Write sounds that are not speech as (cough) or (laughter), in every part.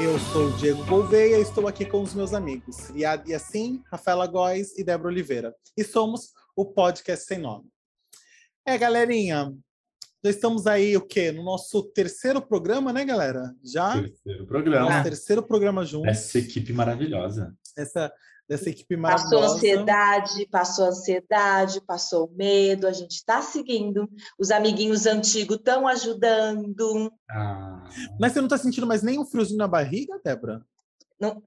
Eu sou o Diego Gouveia e estou aqui com os meus amigos, Riad Yassin, Rafaela Góes e Débora Oliveira. E somos o Podcast Sem Nome. É, galerinha, já estamos aí, o quê? No nosso terceiro programa, né, galera? Já? Terceiro programa. Nosso terceiro programa juntos. Essa equipe maravilhosa. Essa, dessa equipe Passou maravilhosa. ansiedade, passou ansiedade, passou medo, a gente está seguindo. Os amiguinhos antigos estão ajudando. Ah, Mas você não está sentindo mais nem um friozinho na barriga, Débora? Não-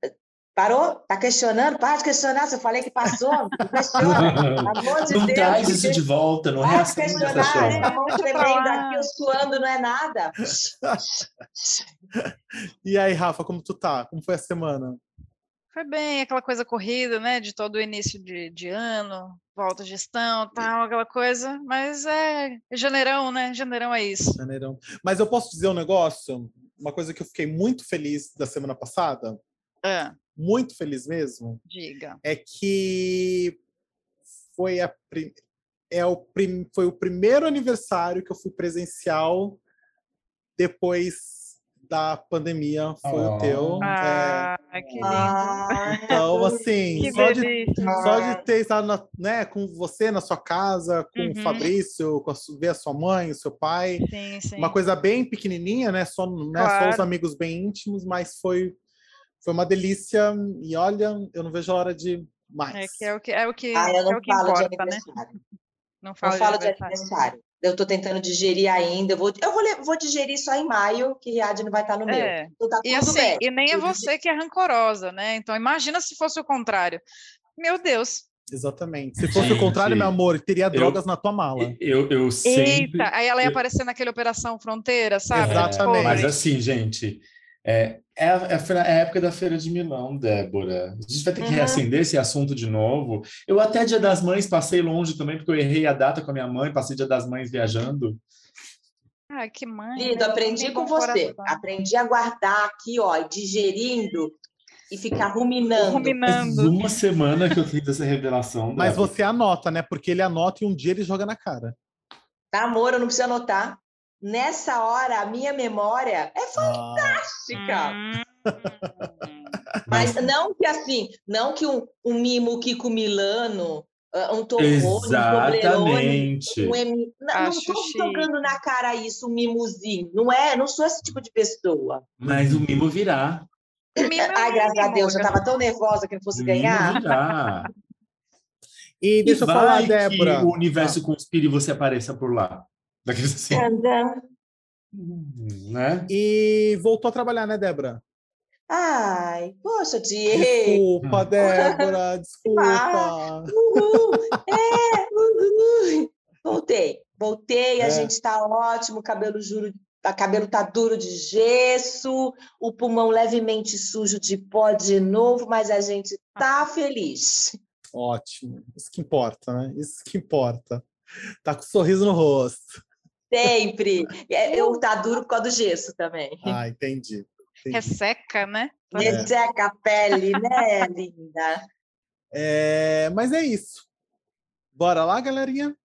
Parou? Tá questionando? Para de questionar. Se eu falei que passou, não questiona. Pelo amor de não Deus. traz isso de volta, não Para de reacende essa questionar. chama. Bom Deixa pra tremendo lá. aqui, eu suando, não é nada. (laughs) E aí, Rafa, como tu tá? Como foi a semana? Foi bem, aquela coisa corrida, né? De todo o início de, de ano, volta gestão, tal, aquela coisa. Mas é janeirão, né? Janeirão é isso. Janeirão. Mas eu posso dizer um negócio? Uma coisa que eu fiquei muito feliz da semana passada, Ah, muito feliz mesmo, diga. é que foi a prim... é o prim... foi o primeiro aniversário que eu fui presencial depois da pandemia, foi o Oh. teu. É, Ah, que lindo. Ah, Então, assim, que só de, só de ter estado na- né, com você na sua casa, com o Uhum. Fabrício, com a, ver a sua mãe, o seu pai, Sim, sim. uma coisa bem pequenininha, né? Só, né, só os Claro. amigos bem íntimos, mas foi, foi uma delícia. E olha, eu não vejo a hora de mais. É que é o que, é o que, Ah, eu é não o que falo de importa, né? aniversário. Não Não fala falo de aniversário. aniversário. Eu tô tentando digerir ainda. Eu vou, eu vou, vou digerir só em maio, que Riad não vai estar no meu. É. Então tá E tudo assim, bem. e nem é você que é rancorosa, né? Então imagina se fosse o contrário. Meu Deus. Exatamente. Se fosse o contrário, Gente, meu amor, teria drogas na tua mala. Eu, eu sempre. Eita, aí ela ia aparecer naquele Operação Fronteira, sabe? Exatamente. Mas assim, gente, é, é, a, é a é a época da Feira de Milão, Débora. A gente vai ter que Uhum. reacender esse assunto de novo. Eu até Dia das Mães passei longe também, porque eu errei a data com a minha mãe, passei Dia das Mães viajando. Ah, que mãe. Lindo, né? aprendi com você. Aprendi a guardar aqui, ó, digerindo e ficar ruminando. Faz Ruminando. uma semana que eu fiz essa revelação. Mas você anota, né? Porque ele anota e um dia ele joga na cara. Tá, amor, eu não preciso anotar. Nessa hora, a minha memória é Ah, fantástica. Hum. Mas não que assim, não que um, um mimo Kiko Milano, ah, um Tom Rose, um Toblerone, Exatamente. um M... Não, chique. jogando na cara isso, um mimozinho. Não é, não sou esse tipo de pessoa. Mas o mimo virá. Mimo é Ai, graças a mimo, Deus, eu já- estava tão nervosa que não fosse O ganhar. virá. E deixa eu vai falar, que Débora. o universo conspire e você apareça por lá. Daqueles assim, Tandam. né? E voltou a trabalhar, né, Débora? Ai, poxa, Diego. Desculpa, Débora, (laughs) desculpa. Uhul, é, uhul. Voltei, voltei, a É. gente está ótimo, cabelo juro, a cabelo tá duro de gesso, o pulmão levemente sujo de pó de novo, mas a gente tá feliz. Ótimo. Isso que importa, né? Isso que importa. Tá com um sorriso no rosto. Sempre. É, Eu tá duro por causa do gesso também. Ah, entendi. entendi. Resseca, né? Resseca a pele, né, linda? É, mas é isso. Bora lá, galerinha?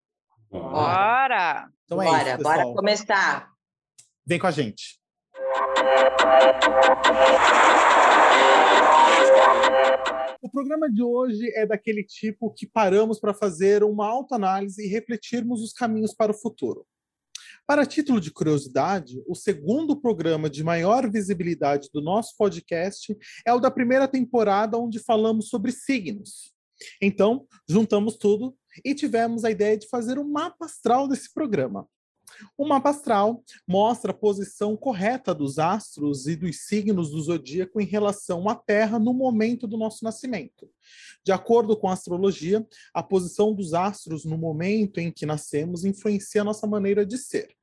Bora! Então é bora, isso, bora começar. Vem com a gente. O programa de hoje é daquele tipo que paramos para fazer uma autoanálise e refletirmos os caminhos para o futuro. Para título de curiosidade, o segundo programa de maior visibilidade do nosso podcast é o da primeira temporada, onde falamos sobre signos. Então, juntamos tudo e tivemos a ideia de fazer um mapa astral desse programa. O mapa astral mostra a posição correta dos astros e dos signos do zodíaco em relação à Terra no momento do nosso nascimento. De acordo com a astrologia, a posição dos astros no momento em que nascemos influencia a nossa maneira de ser.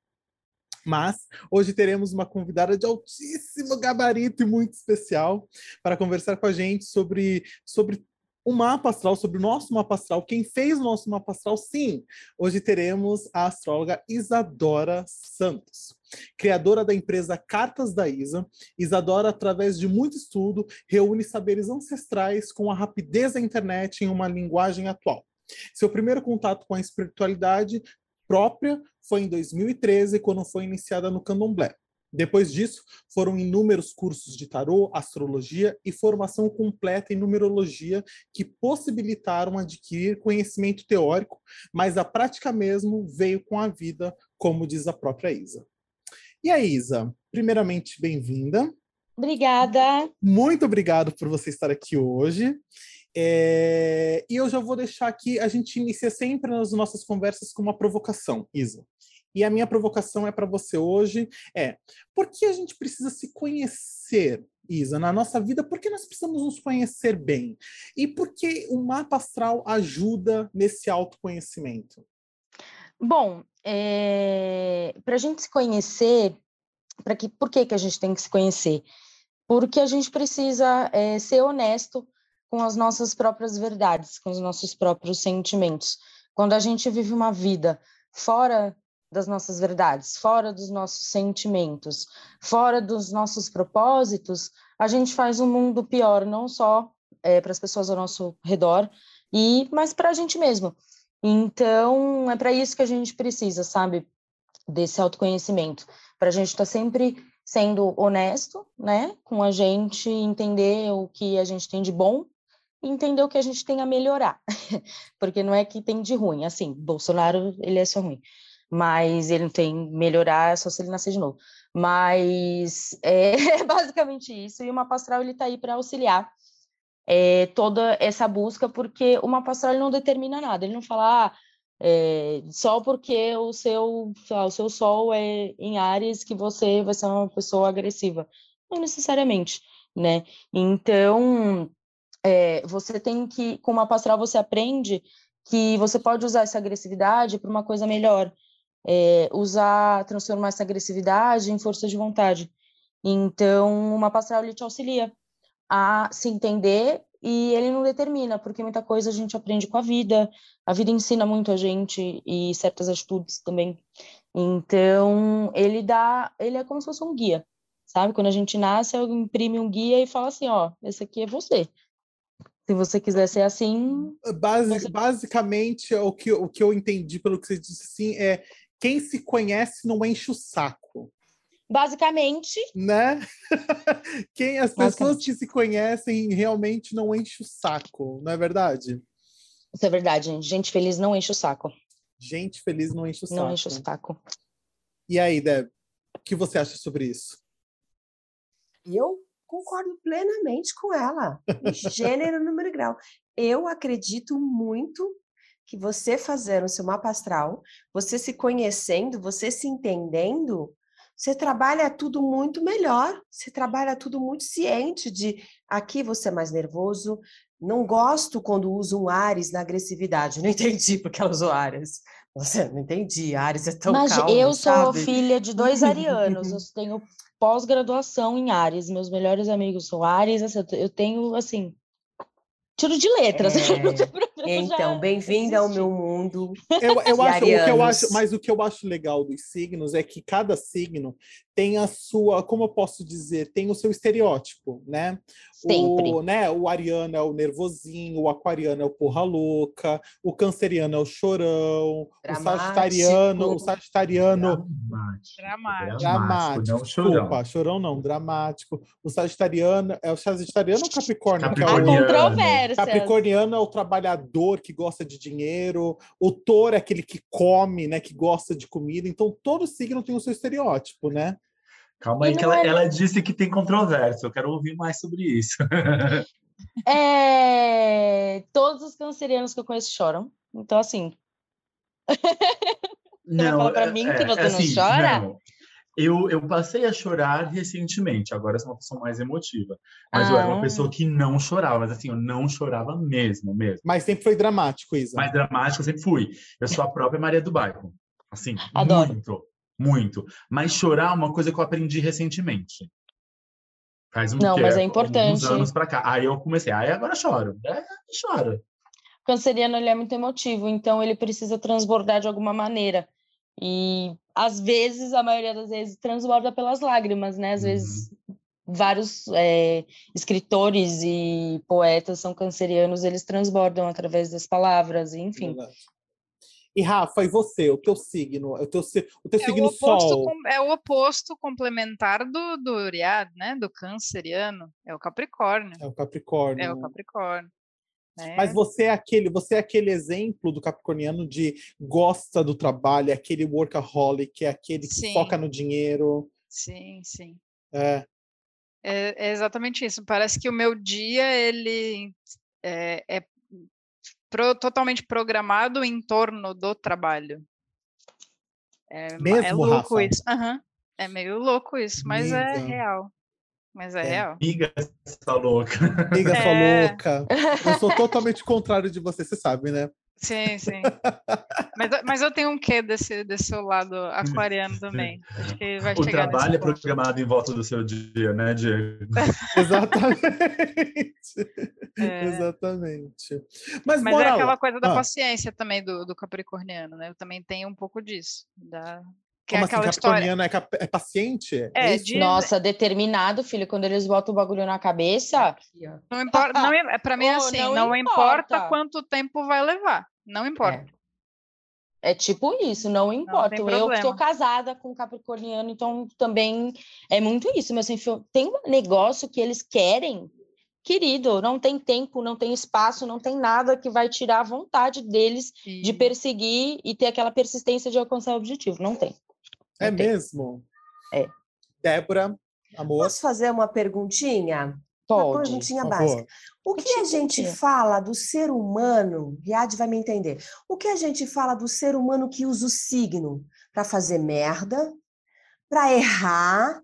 Mas hoje teremos uma convidada de altíssimo gabarito e muito especial para conversar com a gente sobre, sobre o mapa astral, sobre o nosso mapa astral, quem fez o nosso mapa astral, sim. Hoje teremos a astróloga Isadora Santos. Criadora da empresa Cartas da Isa, Isadora, através de muito estudo, reúne saberes ancestrais com a rapidez da internet em uma linguagem atual. Seu primeiro contato com a espiritualidade própria foi em 2013, quando foi iniciada no Candomblé. Depois disso, foram inúmeros cursos de tarô, astrologia e formação completa em numerologia que possibilitaram adquirir conhecimento teórico, mas a prática mesmo veio com a vida, como diz a própria Isa. E aí, Isa, primeiramente, bem-vinda. Obrigada. Muito obrigado por você estar aqui hoje. É... E eu já vou deixar aqui, a gente inicia sempre nas nossas conversas com uma provocação, Isa. E a minha provocação é para você hoje é: por que a gente precisa se conhecer, Isa, na nossa vida? Por que nós precisamos nos conhecer bem? E por que o mapa astral ajuda nesse autoconhecimento? Bom, é... para a gente se conhecer, para que por que que a gente tem que se conhecer? Porque a gente precisa é, ser honesto com as nossas próprias verdades, com os nossos próprios sentimentos. Quando a gente vive uma vida fora das nossas verdades, fora dos nossos sentimentos, fora dos nossos propósitos, a gente faz um mundo pior, não só é, para as pessoas ao nosso redor, e mas para a gente mesmo. Então, é para isso que a gente precisa, sabe, desse autoconhecimento, para a gente estar tá sempre sendo honesto, né, com a gente, entender o que a gente tem de bom e entender o que a gente tem a melhorar, (laughs) porque não é que tem de ruim, assim, Bolsonaro, ele é só ruim, mas ele não tem melhorar só se ele nascer de novo. Mas é (laughs) basicamente isso, e o mapa astral ele está aí para auxiliar é, toda essa busca, porque o mapa astral não determina nada, ele não fala ah, é, só porque o seu, o seu sol é em Ares que você vai ser uma pessoa agressiva. Não necessariamente, né? Então, é, você tem que, com o mapa astral, você aprende que você pode usar essa agressividade para uma coisa melhor, é, usar, transformar essa agressividade em força de vontade. Então, uma pastoral te auxilia a se entender e ele não determina, porque muita coisa a gente aprende com a vida, a vida ensina muito a gente e certas atitudes também. Então, ele dá, ele é como se fosse um guia, sabe? Quando a gente nasce, eu imprime um guia e fala assim, ó, esse aqui é você. Se você quiser ser assim. Basic, você... Basicamente, o que, o que eu entendi pelo que você disse assim é quem se conhece não enche o saco. Basicamente. Né? (laughs) quem as pessoas que se conhecem realmente não enche o saco, não é verdade? Isso é verdade. Gente feliz não enche o saco. Gente feliz não enche o saco. Não enche o saco. E aí, Deb, o que você acha sobre isso? Eu concordo plenamente com ela. (laughs) Gênero, número e grau. Eu acredito muito que você fazendo o seu mapa astral, você se conhecendo, você se entendendo, você trabalha tudo muito melhor, você trabalha tudo muito ciente de aqui você é mais nervoso, não gosto quando uso um Ares na agressividade, (laughs) não entendi porque ela usou Ares. Você não entendi, Ares é tão Mas calmo, eu sabe? sou filha de dois arianos, eu (laughs) tenho pós-graduação em Ares, meus melhores amigos são Ares, eu tenho assim tiro de letras. É, (laughs) então, bem-vinda ao meu mundo. Eu, eu (laughs) acho, o que eu acho, mas o que eu acho legal dos signos é que cada signo tem a sua, como eu posso dizer, tem o seu estereótipo, né? Sempre. O, né, o ariano é o nervosinho, o aquariano é o porra louca, o canceriano é o chorão, Dramático. o sagitariano, o sagitariano dramático. Dramático. Não, chorão. Desculpa, chorão não, dramático. O sagitariano é o sagitariano ou o capricórnio? Capricorniano. Que é o... Capricorniano é o trabalhador que gosta de dinheiro, o touro é aquele que come, né, que gosta de comida. Então todo signo tem o seu estereótipo, né? Calma aí, que ela, é... ela, disse que tem controvérsia. Eu quero ouvir mais sobre isso. (laughs) é... Todos os cancerianos que eu conheço choram. Então, assim. (laughs) não, fala para mim que você assim, não chora? Não. Eu, eu passei a chorar recentemente, agora eu sou uma pessoa mais emotiva. Mas ah. eu era uma pessoa que não chorava, mas assim, eu não chorava mesmo, mesmo. Mas sempre foi dramático, Isa. Mais dramático, eu sempre fui. Eu sou a própria Maria do Bairro. Assim, Adoro. muito muito. Mas chorar é uma coisa que eu aprendi recentemente. Faz um Não, mas é importante. anos para cá. Aí eu comecei, aí agora choro. É, choro. O canceriano ele é muito emotivo, então ele precisa transbordar de alguma maneira. E às vezes, a maioria das vezes, transborda pelas lágrimas, né? Às uhum. vezes, vários é, escritores e poetas são cancerianos, eles transbordam através das palavras, enfim. Verdade. E Rafa, e você, o teu signo, o teu, o teu é signo o sol? com- É o oposto complementar do, do Uriad, né? Do canceriano. É o Capricórnio. É o Capricórnio. É o Capricórnio. Né? Mas você é aquele, você é aquele exemplo do capricorniano de gosta do trabalho, é aquele workaholic, é aquele que Sim. foca no dinheiro. Sim, sim. É, É, é exatamente isso. Parece que o meu dia ele é, é pro- totalmente programado em torno do trabalho. É, é Mesmo, louco Rafa? isso. Aham. É meio louco isso, mas é real. Mas é, É. real. Amiga, essa louca. amiga sua É. louca. Eu sou totalmente contrário de você, você sabe, né? Sim, sim. (laughs) mas, eu- mas eu tenho um quê desse, desse seu lado aquariano também. Acho que vai O chegar trabalho é ponto. programado em volta do seu dia, né, Diego? (laughs) Exatamente. É. Exatamente. Mas, Mas é aquela coisa da Ah. paciência também do, do capricorniano, né? Eu também tenho um pouco disso. Da... Que Como é assim, história. capricorniano é, cap- é paciente? É, de- Nossa, determinado, filho, quando eles botam o bagulho na cabeça. Não importa, (laughs) não, é para mim é Oh, assim, não não, importa. importa. quanto tempo vai levar, não importa. é tipo isso, não importa. tem eu problema. casada com um capricorniano, então também é muito isso. Mas assim, tem um negócio que eles querem, querido, não tem tempo, não tem espaço, não tem nada que vai tirar a vontade deles de E- perseguir e ter aquela persistência de alcançar o objetivo. Não tem. É tem. mesmo? É. Débora, amor, Posso fazer uma perguntinha? Uma Pode. perguntinha por básica. O que a gente Perguntinha. fala do ser humano, Riad vai me entender. O que a gente fala do ser humano que usa o signo para fazer merda, para errar,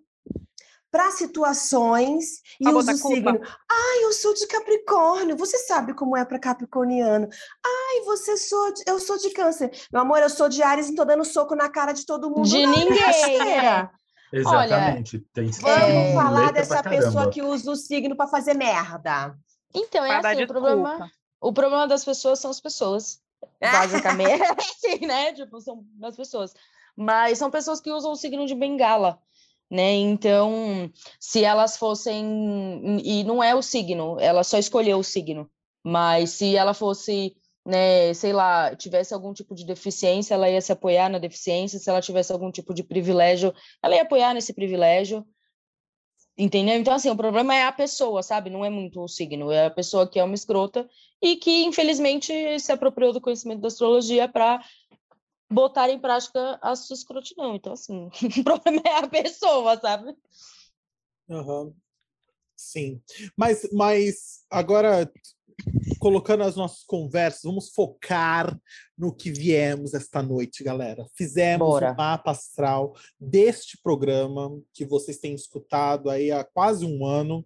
para situações e Pra usa o culpa. signo. Ai, eu sou de Capricórnio. Você sabe como é para Capricorniano. Ai, você sou de... eu sou de Câncer. Meu amor, eu sou de Ares e tô dando soco na cara de todo mundo. De Não, ninguém, né? Exatamente. Tem Vamos É, falar dessa pessoa que usa o signo para fazer merda. Então, é dar assim, o problema, o problema das pessoas são as pessoas. (laughs) Basicamente, assim, né? Tipo, são as pessoas. Mas são pessoas que usam o signo de bengala, né? Então, se elas fossem. E não é o signo, ela só escolheu o signo. Mas se ela fosse, né, sei lá, tivesse algum tipo de deficiência, ela ia se apoiar na deficiência. Se ela tivesse algum tipo de privilégio, ela ia apoiar nesse privilégio. Entendeu? Então, assim, o problema é a pessoa, sabe? Não é muito o signo, é a pessoa que é uma escrota e que, infelizmente, se apropriou do conhecimento da astrologia para botar em prática a sua escrotidão. Então, assim, (laughs) o problema é a pessoa, sabe? Aham. Sim. Mas, mas agora, colocando as nossas conversas, vamos focar no que viemos esta noite, galera. Fizemos Bora. o mapa astral deste programa que vocês têm escutado aí há quase um ano.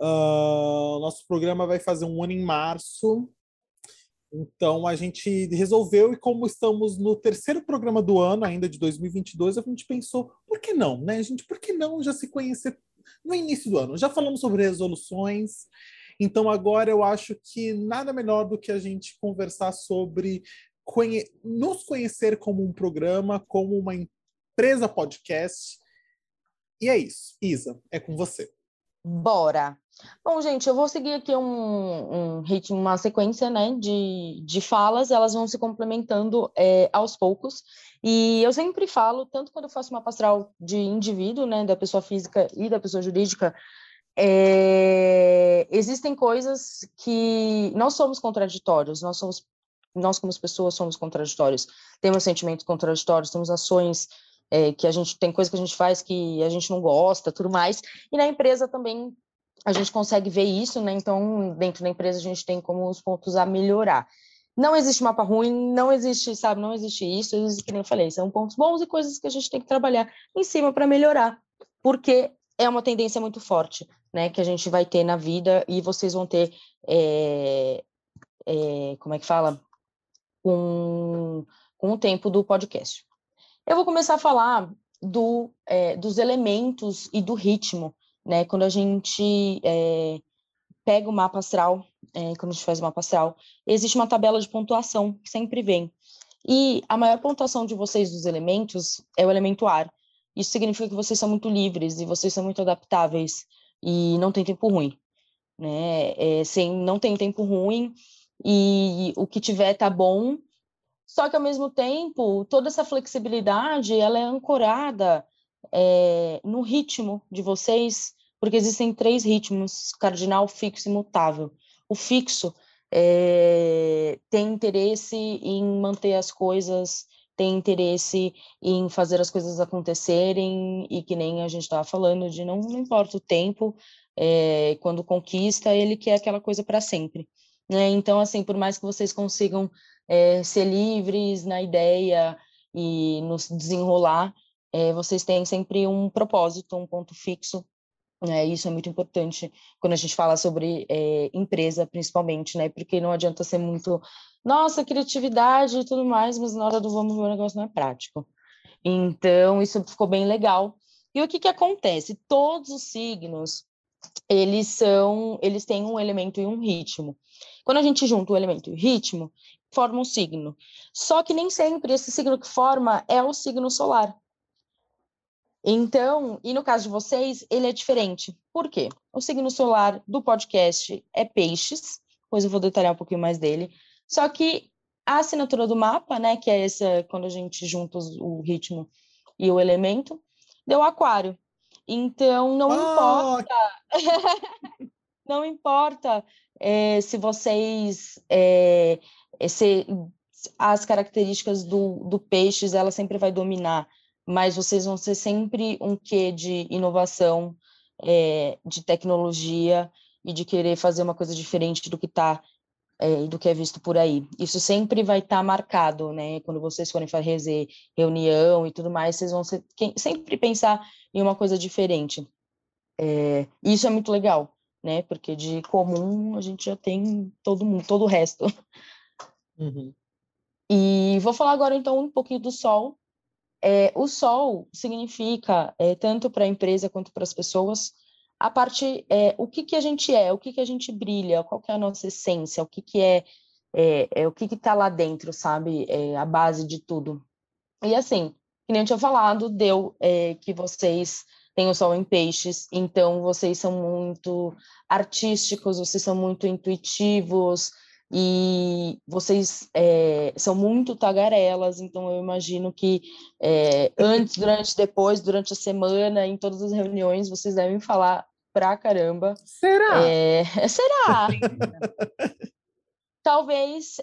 Ah, nosso programa vai fazer um ano em março. Então a gente resolveu, e como estamos no terceiro programa do ano, ainda de 2022, a gente pensou, por que não, né, gente? Por que não já se conhecer no início do ano? Já falamos sobre resoluções, então agora eu acho que nada melhor do que a gente conversar sobre conhe- nos conhecer como um programa, como uma empresa podcast. E é isso. Isa, é com você. Bora! Bom, gente, eu vou seguir aqui um, um ritmo, uma sequência, né, de, de falas, elas vão se complementando é, aos poucos. E eu sempre falo, tanto quando eu faço uma pastral de indivíduo, né, da pessoa física e da pessoa jurídica, é, existem coisas que nós somos contraditórios, nós somos, nós como pessoas somos contraditórios, temos sentimentos contraditórios, temos ações é, que a gente tem coisa que a gente faz que a gente não gosta, tudo mais. E na empresa também a gente consegue ver isso, né? Então, dentro da empresa a gente tem como os pontos a melhorar. Não existe mapa ruim, não existe, sabe, não existe isso, existe, que nem eu falei, são pontos bons e coisas que a gente tem que trabalhar em cima para melhorar, porque é uma tendência muito forte, né, que a gente vai ter na vida e vocês vão ter, é, é, como é que fala? Com, com o tempo do podcast. Eu vou começar a falar do, é, dos elementos e do ritmo, né? Quando a gente é, pega o mapa astral, é, quando a gente faz o mapa astral, existe uma tabela de pontuação que sempre vem. E a maior pontuação de vocês dos elementos é o elemento ar. Isso significa que vocês são muito livres e vocês são muito adaptáveis e não tem tempo ruim, né? É, sem, não tem tempo ruim e o que tiver tá bom Só que, ao mesmo tempo, toda essa flexibilidade, ela é ancorada é, no ritmo de vocês, porque existem três ritmos, cardinal, fixo e mutável. O fixo é, tem interesse em manter as coisas, tem interesse em fazer as coisas acontecerem, e que nem a gente estava falando, de não, não importa o tempo, é, quando conquista, ele quer aquela coisa para sempre. Né? Então, assim, por mais que vocês consigam é, ser livres na ideia e nos desenrolar, é, vocês têm sempre um propósito, um ponto fixo. Né? Isso é muito importante quando a gente fala sobre é, empresa, principalmente, né? Porque não adianta ser muito, nossa, criatividade e tudo mais, mas na hora do vamos ver o negócio não é prático. Então, isso ficou bem legal. E o que, que acontece? Todos os signos, eles são, eles têm um elemento e um ritmo. Quando a gente junta o elemento e o ritmo, forma um signo. Só que nem sempre esse signo que forma é o signo solar. Então, e no caso de vocês, ele é diferente. Por quê? O signo solar do podcast é peixes, depois eu vou detalhar um pouquinho mais dele. Só que a assinatura do mapa, né, que é essa quando a gente junta o ritmo e o elemento, deu aquário. Então, não oh! importa. (laughs) não importa é, se vocês é, se, as características do, do peixes ela sempre vai dominar, mas vocês vão ser sempre um quê de inovação, é, de tecnologia e de querer fazer uma coisa diferente do que está é, do que é visto por aí. Isso sempre vai estar tá marcado, né? Quando vocês forem fazer reunião e tudo mais, vocês vão ser, quem, sempre pensar em uma coisa diferente. É, isso é muito legal, né? Porque de comum a gente já tem todo mundo, todo o resto. Uhum. E vou falar agora então um pouquinho do sol. É, o sol significa, é, tanto para a empresa quanto para as pessoas, a parte, é, o que, que a gente é, o que, que a gente brilha, qual que é a nossa essência, o que, que é, é, é o que está lá dentro, sabe? É a base de tudo. E assim, que nem eu tinha falado, deu é, que vocês têm o sol em peixes, então vocês são muito artísticos, vocês são muito intuitivos, e vocês é, são muito tagarelas, então eu imagino que é, antes, durante, depois, durante a semana, em todas as reuniões, vocês devem falar pra caramba. Será? É, (laughs) será? Talvez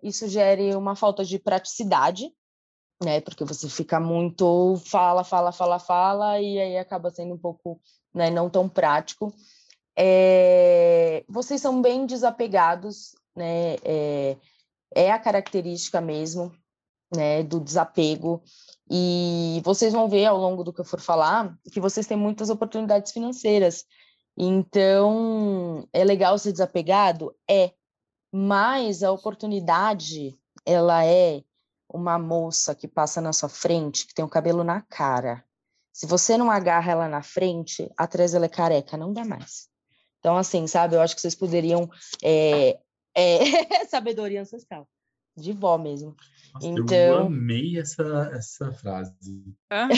isso gere uma falta de praticidade, né? Porque você fica muito fala, fala, fala, fala, e aí acaba sendo um pouco né, não tão prático é, vocês são bem desapegados, né? É, é, a característica mesmo, né, do desapego. E vocês vão ver ao longo do que eu for falar que vocês têm muitas oportunidades financeiras. Então, é legal ser desapegado? É. Mas a oportunidade, ela é uma moça que passa na sua frente, que tem o cabelo na cara. Se você não agarra ela na frente, atrás ela é careca, não dá mais. Então, assim, sabe, eu acho que vocês poderiam. É, é, (laughs) sabedoria ancestral, de vó mesmo. Nossa, então... Eu amei essa, essa frase. Uhum.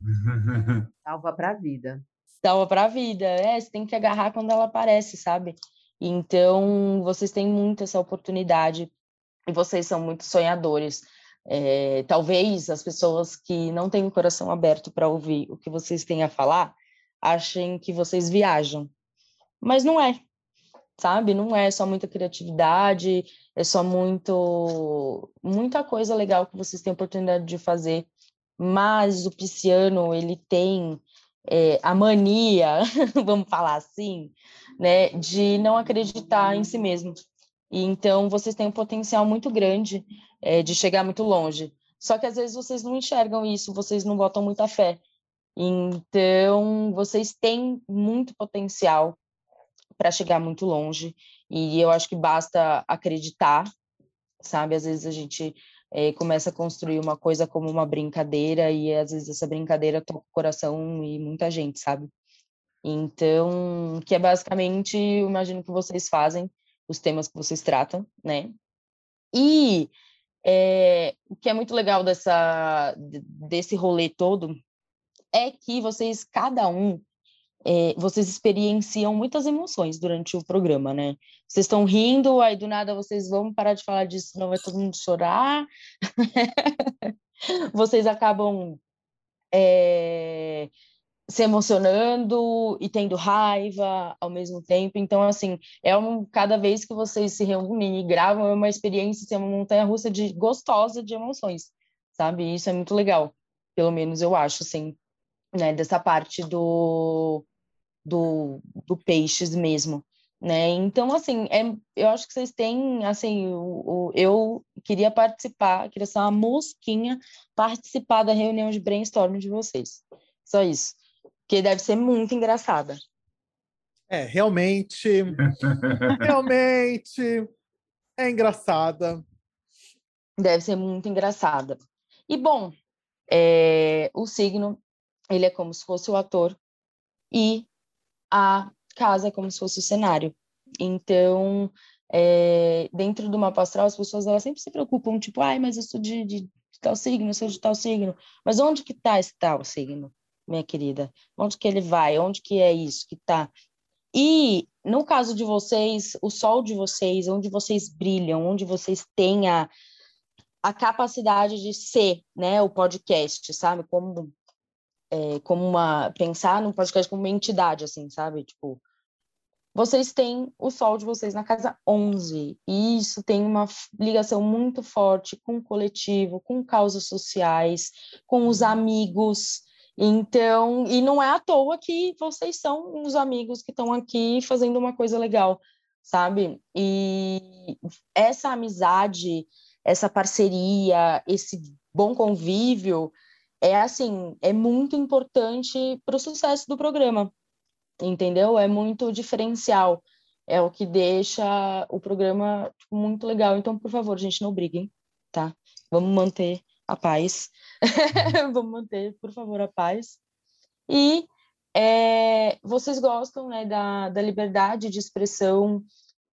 (laughs) Salva para a vida. Salva para a vida, é, você tem que agarrar quando ela aparece, sabe? Então, vocês têm muito essa oportunidade e vocês são muito sonhadores. É, talvez as pessoas que não têm o coração aberto para ouvir o que vocês têm a falar achem que vocês viajam, mas não é, sabe? Não é só muita criatividade, é só muito muita coisa legal que vocês têm oportunidade de fazer. Mas o pisciano, ele tem é, a mania, (laughs) vamos falar assim, né, de não acreditar em si mesmo. E então vocês têm um potencial muito grande é, de chegar muito longe. Só que às vezes vocês não enxergam isso, vocês não botam muita fé. Então vocês têm muito potencial para chegar muito longe. E eu acho que basta acreditar, sabe? Às vezes a gente é, começa a construir uma coisa como uma brincadeira e às vezes essa brincadeira toca o coração e muita gente, sabe? Então, que é basicamente, eu imagino que vocês fazem, os temas que vocês tratam, né? E é, o que é muito legal dessa, desse rolê todo é que vocês, cada um, é, vocês experienciam muitas emoções durante o programa, né? Vocês estão rindo, aí do nada vocês vão parar de falar disso, não vai todo mundo chorar. (laughs) vocês acabam é, se emocionando e tendo raiva ao mesmo tempo. Então, assim, é um, cada vez que vocês se reúnem e gravam, é uma experiência, assim, é uma montanha-russa de gostosa de emoções, sabe? Isso é muito legal, pelo menos eu acho, assim, né? Dessa parte do, do, do peixes mesmo. Né? Então, assim, é, eu acho que vocês têm, assim, o, o, eu queria participar, queria ser uma mosquinha, participar da reunião de brainstorming de vocês. Só isso que deve ser muito engraçada. É, realmente. (laughs) realmente é engraçada. Deve ser muito engraçada. E bom, é, o signo ele é como se fosse o ator e a casa é como se fosse o cenário. Então, é, dentro do mapa astral, as pessoas elas sempre se preocupam, tipo, ai, mas eu sou de, de, de tal signo, eu sou de tal signo. Mas onde que está esse tal signo? minha querida? Onde que ele vai? Onde que é isso que está? E no caso de vocês, o sol de vocês, onde vocês brilham, onde vocês têm a, a capacidade de ser, né, o podcast, sabe? Como é, como uma pensar no podcast como uma entidade assim, sabe? Tipo, vocês têm o sol de vocês na casa 11, e isso tem uma ligação muito forte com o coletivo, com causas sociais, com os amigos, então, e não é à toa que vocês são os amigos que estão aqui fazendo uma coisa legal, sabe? E essa amizade, essa parceria, esse bom convívio é assim, é muito importante para o sucesso do programa. Entendeu? É muito diferencial. É o que deixa o programa tipo, muito legal. Então, por favor, gente, não briguem, tá? Vamos manter a paz. (laughs) Vamos manter, por favor, a paz. E é, vocês gostam né, da, da liberdade de expressão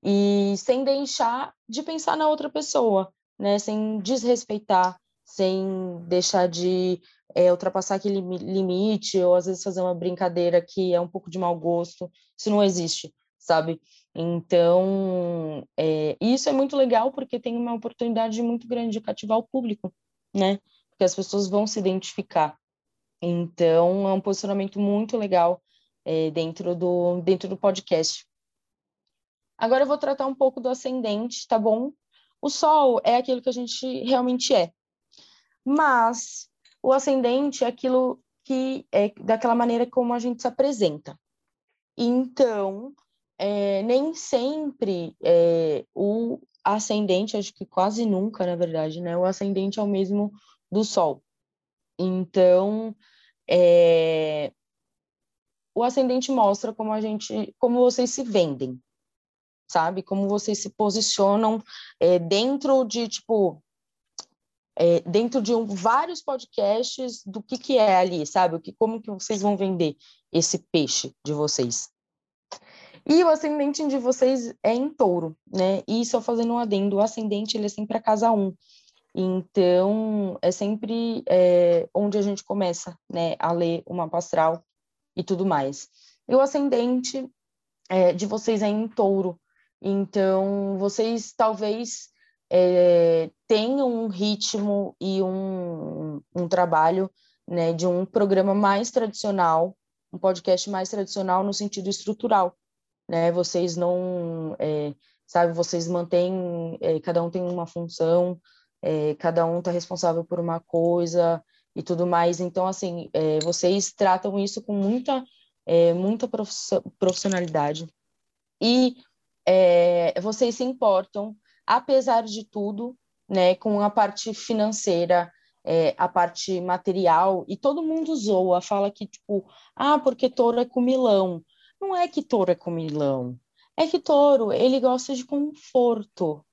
e sem deixar de pensar na outra pessoa, né, sem desrespeitar, sem deixar de é, ultrapassar aquele limite ou às vezes fazer uma brincadeira que é um pouco de mau gosto. Isso não existe, sabe? Então, é, isso é muito legal porque tem uma oportunidade muito grande de cativar o público, né? Porque as pessoas vão se identificar. Então, é um posicionamento muito legal é, dentro, do, dentro do podcast. Agora eu vou tratar um pouco do ascendente, tá bom? O Sol é aquilo que a gente realmente é. Mas o ascendente é aquilo que é daquela maneira como a gente se apresenta. Então, é, nem sempre é, o ascendente, acho que quase nunca, na verdade, né? O ascendente é o mesmo do Sol. Então, é... o ascendente mostra como a gente, como vocês se vendem, sabe? Como vocês se posicionam é, dentro de, tipo, é, dentro de um, vários podcasts do que que é ali, sabe? O que, como que vocês vão vender esse peixe de vocês. E o ascendente de vocês é em touro, né? E só fazendo um adendo, o ascendente ele é sempre a casa 1. Então, é sempre é, onde a gente começa, né, a ler o mapa astral e tudo mais. E o ascendente é, de vocês é em touro. Então, vocês talvez é, tenham um ritmo e um, um trabalho né, de um programa mais tradicional, um podcast mais tradicional no sentido estrutural né? Vocês não, é, sabe, vocês mantêm, é, cada um tem uma função, é, cada um está responsável por uma coisa e tudo mais. Então, assim, é, vocês tratam isso com muita, é, muita profissionalidade e é, vocês se importam, apesar de tudo, né, com a parte financeira, é, a parte material, e todo mundo zoa, fala que, tipo, ah, porque touro é comilão. Não é que touro é comilão. É que touro, ele gosta de conforto.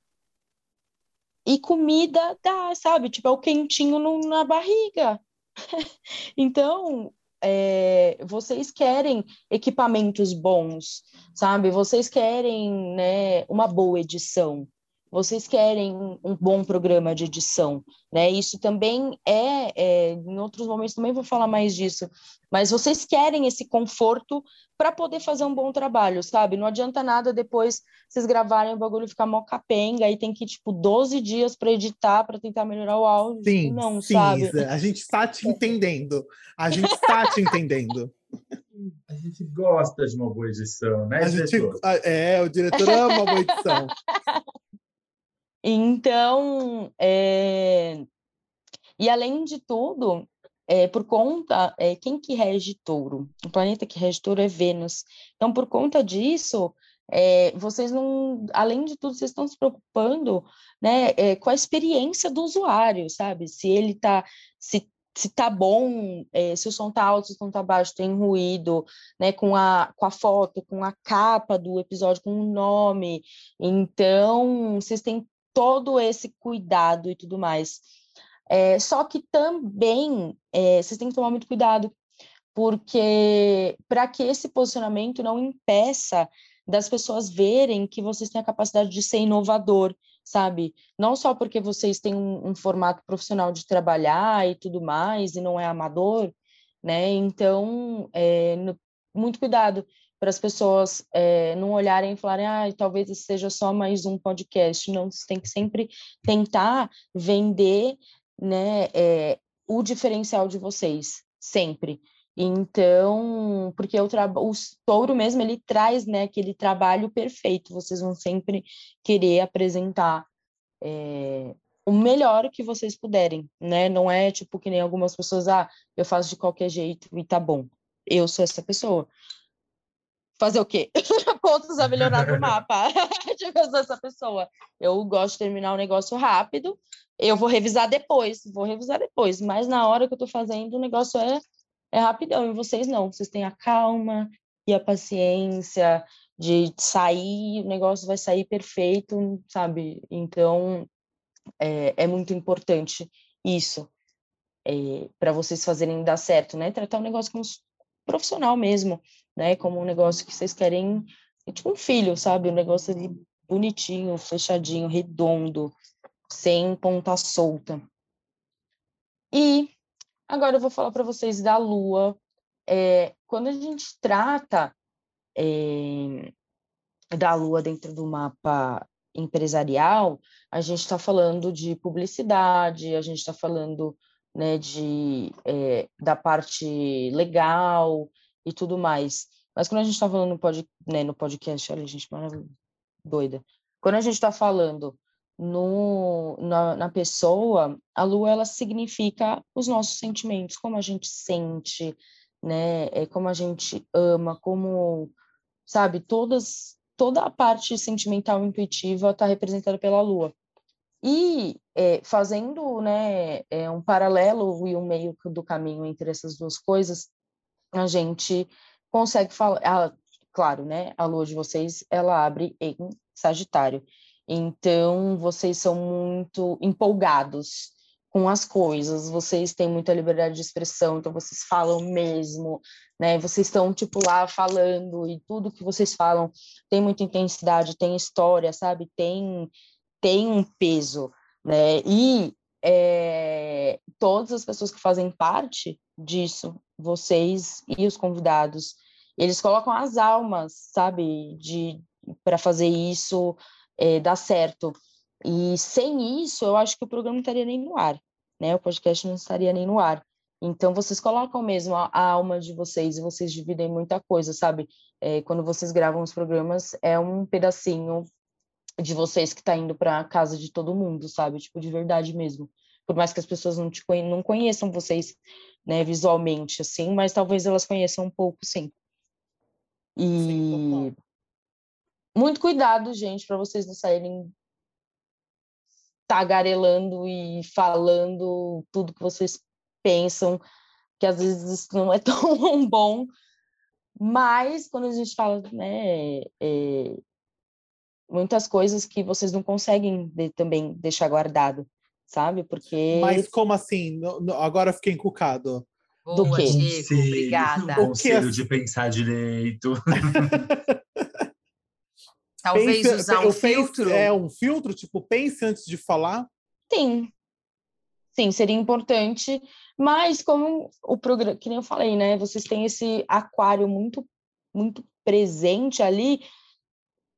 E comida dá, sabe? Tipo, é o quentinho no, na barriga. (laughs) então, é, vocês querem equipamentos bons, sabe? Vocês querem né, uma boa edição. Vocês querem um bom programa de edição, né? Isso também é, é, em outros momentos também vou falar mais disso, mas vocês querem esse conforto para poder fazer um bom trabalho, sabe? Não adianta nada depois vocês gravarem o bagulho ficar mó capenga e tem que tipo 12 dias para editar para tentar melhorar o áudio. Sim, não, sim, sabe? Isa, a gente está te entendendo. A gente está te entendendo. (laughs) A gente gosta de uma boa edição, né, A gente, é, o diretor ama uma boa edição. (laughs) Então, é, e além de tudo, é, por conta, é, quem que rege touro? O planeta que rege touro é Vênus. Então, por conta disso, é, vocês não, além de tudo, vocês estão se preocupando, né, com a experiência do usuário, sabe? Se ele tá, se se tá bom, se o som tá alto, se o som tá baixo, tem ruído, né, com a, com a foto, com a capa do episódio, com o nome. Então, vocês têm todo esse cuidado e tudo mais. É, só que também é, vocês têm que tomar muito cuidado, porque para que esse posicionamento não impeça das pessoas verem que vocês têm a capacidade de ser inovador, sabe? Não só porque vocês têm um, um formato profissional de trabalhar e tudo mais, e não é amador, né? Então, é, no, muito cuidado para as pessoas é, não olharem e falarem, ah, talvez esse seja só mais um podcast. Não, você tem que sempre tentar vender né, é, o diferencial de vocês, sempre. Então, porque o, o touro mesmo, ele traz né, aquele trabalho perfeito, vocês vão sempre querer apresentar é, o melhor que vocês puderem, né? Não é tipo que nem algumas pessoas, ah, eu faço de qualquer jeito e tá bom. Eu sou essa pessoa. Fazer o quê? (laughs) Pontos a melhorar no (laughs) mapa. (laughs) tipo, eu sou essa pessoa. Eu gosto de terminar o negócio rápido, eu vou revisar depois, vou revisar depois, mas na hora que eu tô fazendo, o negócio é é rapidão, e vocês não, vocês têm a calma e a paciência de sair, o negócio vai sair perfeito, sabe? Então, é, é muito importante isso, é, para vocês fazerem dar certo, né? Tratar o negócio como profissional mesmo, né? Como um negócio que vocês querem, é tipo um filho, sabe? Um negócio ali bonitinho, fechadinho, redondo, sem ponta solta. E Agora eu vou falar para vocês da Lua. É, quando a gente trata é, da Lua dentro do mapa empresarial, a gente está falando de publicidade, a gente está falando né, de, é, da parte legal e tudo mais. Mas quando a gente está falando no, pod, né, no podcast, olha, gente, doida. Quando a gente está falando no, na, na, pessoa, a lua ela significa os nossos sentimentos, como a gente sente, né? É como a gente ama, como sabe, todas toda a parte sentimental intuitiva está representada pela lua. E é, fazendo né, é, um paralelo e um meio do caminho entre essas duas coisas, a gente consegue falar, ah, claro, né? A lua de vocês ela abre em Sagitário. Então, vocês são muito empolgados com as coisas, vocês têm muita liberdade de expressão, então vocês falam mesmo, né? Vocês estão, tipo, lá falando e tudo que vocês falam tem muita intensidade, tem história, sabe? Tem, tem um peso, né? E é, todas as pessoas que fazem parte disso, vocês e os convidados, eles colocam as almas, sabe? De para fazer isso é, dar certo. E sem isso, eu acho que o programa não estaria nem no ar, né? O podcast não estaria nem no ar. Então, vocês colocam mesmo a, a alma de vocês e vocês dividem muita coisa, sabe? É, quando vocês gravam os programas, é um pedacinho de vocês que está indo para casa de todo mundo, sabe? Tipo, de verdade mesmo. Por mais que as pessoas não, te conhe não conheçam vocês né, visualmente, assim, mas talvez elas conheçam um pouco, sim. E sim, muito cuidado, gente, para vocês não saírem tagarelando e falando tudo que vocês pensam, que às vezes não é (laughs) tão bom. Mas quando a gente fala, né, é, muitas coisas que vocês não conseguem de, também deixar guardado, sabe? Porque. Mas como assim? Agora eu fiquei encucado. Do Boa, quê? Chico, obrigada. O conselho de pensar direito. (laughs) Talvez pense, usar um pense- filtro. é um filtro, tipo, pense antes de falar. Sim. Sim, seria importante, mas como o programa, que nem eu falei, né? Vocês têm esse aquário muito, muito presente ali.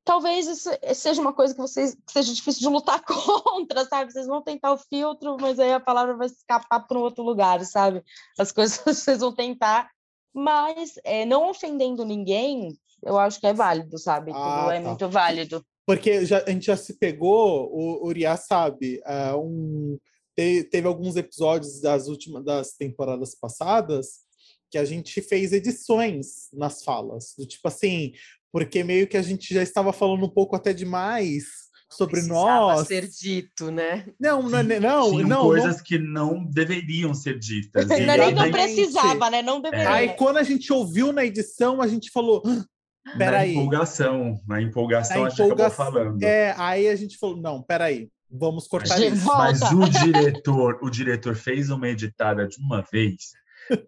Talvez isso seja uma coisa que vocês que seja difícil de lutar (laughs) contra, sabe? Vocês vão tentar o filtro, mas aí a palavra vai escapar para um outro lugar, sabe? As coisas (laughs) vocês vão tentar, mas é, não ofendendo ninguém, eu acho que é válido, sabe? Ah, é tá. muito válido. Porque já, a gente já se pegou, o Uriah sabe, é, um, te- teve alguns episódios das últimas das temporadas passadas que a gente fez edições nas falas, do tipo assim, porque meio que a gente já estava falando um pouco até demais sobre Precisava nós. ser dito, né? Não, não, não, não, Tinham não, coisas que não deveriam ser ditas. Não E é nem Exatamente. precisava, né? Não deveria. Aí quando a gente ouviu na edição, a gente falou, "Ah, na peraí, empolgação, na empolgação Na a gente acabou falando. é, aí a gente falou, não, peraí, vamos cortar De isso. Mas o diretor, o diretor fez uma editada de uma vez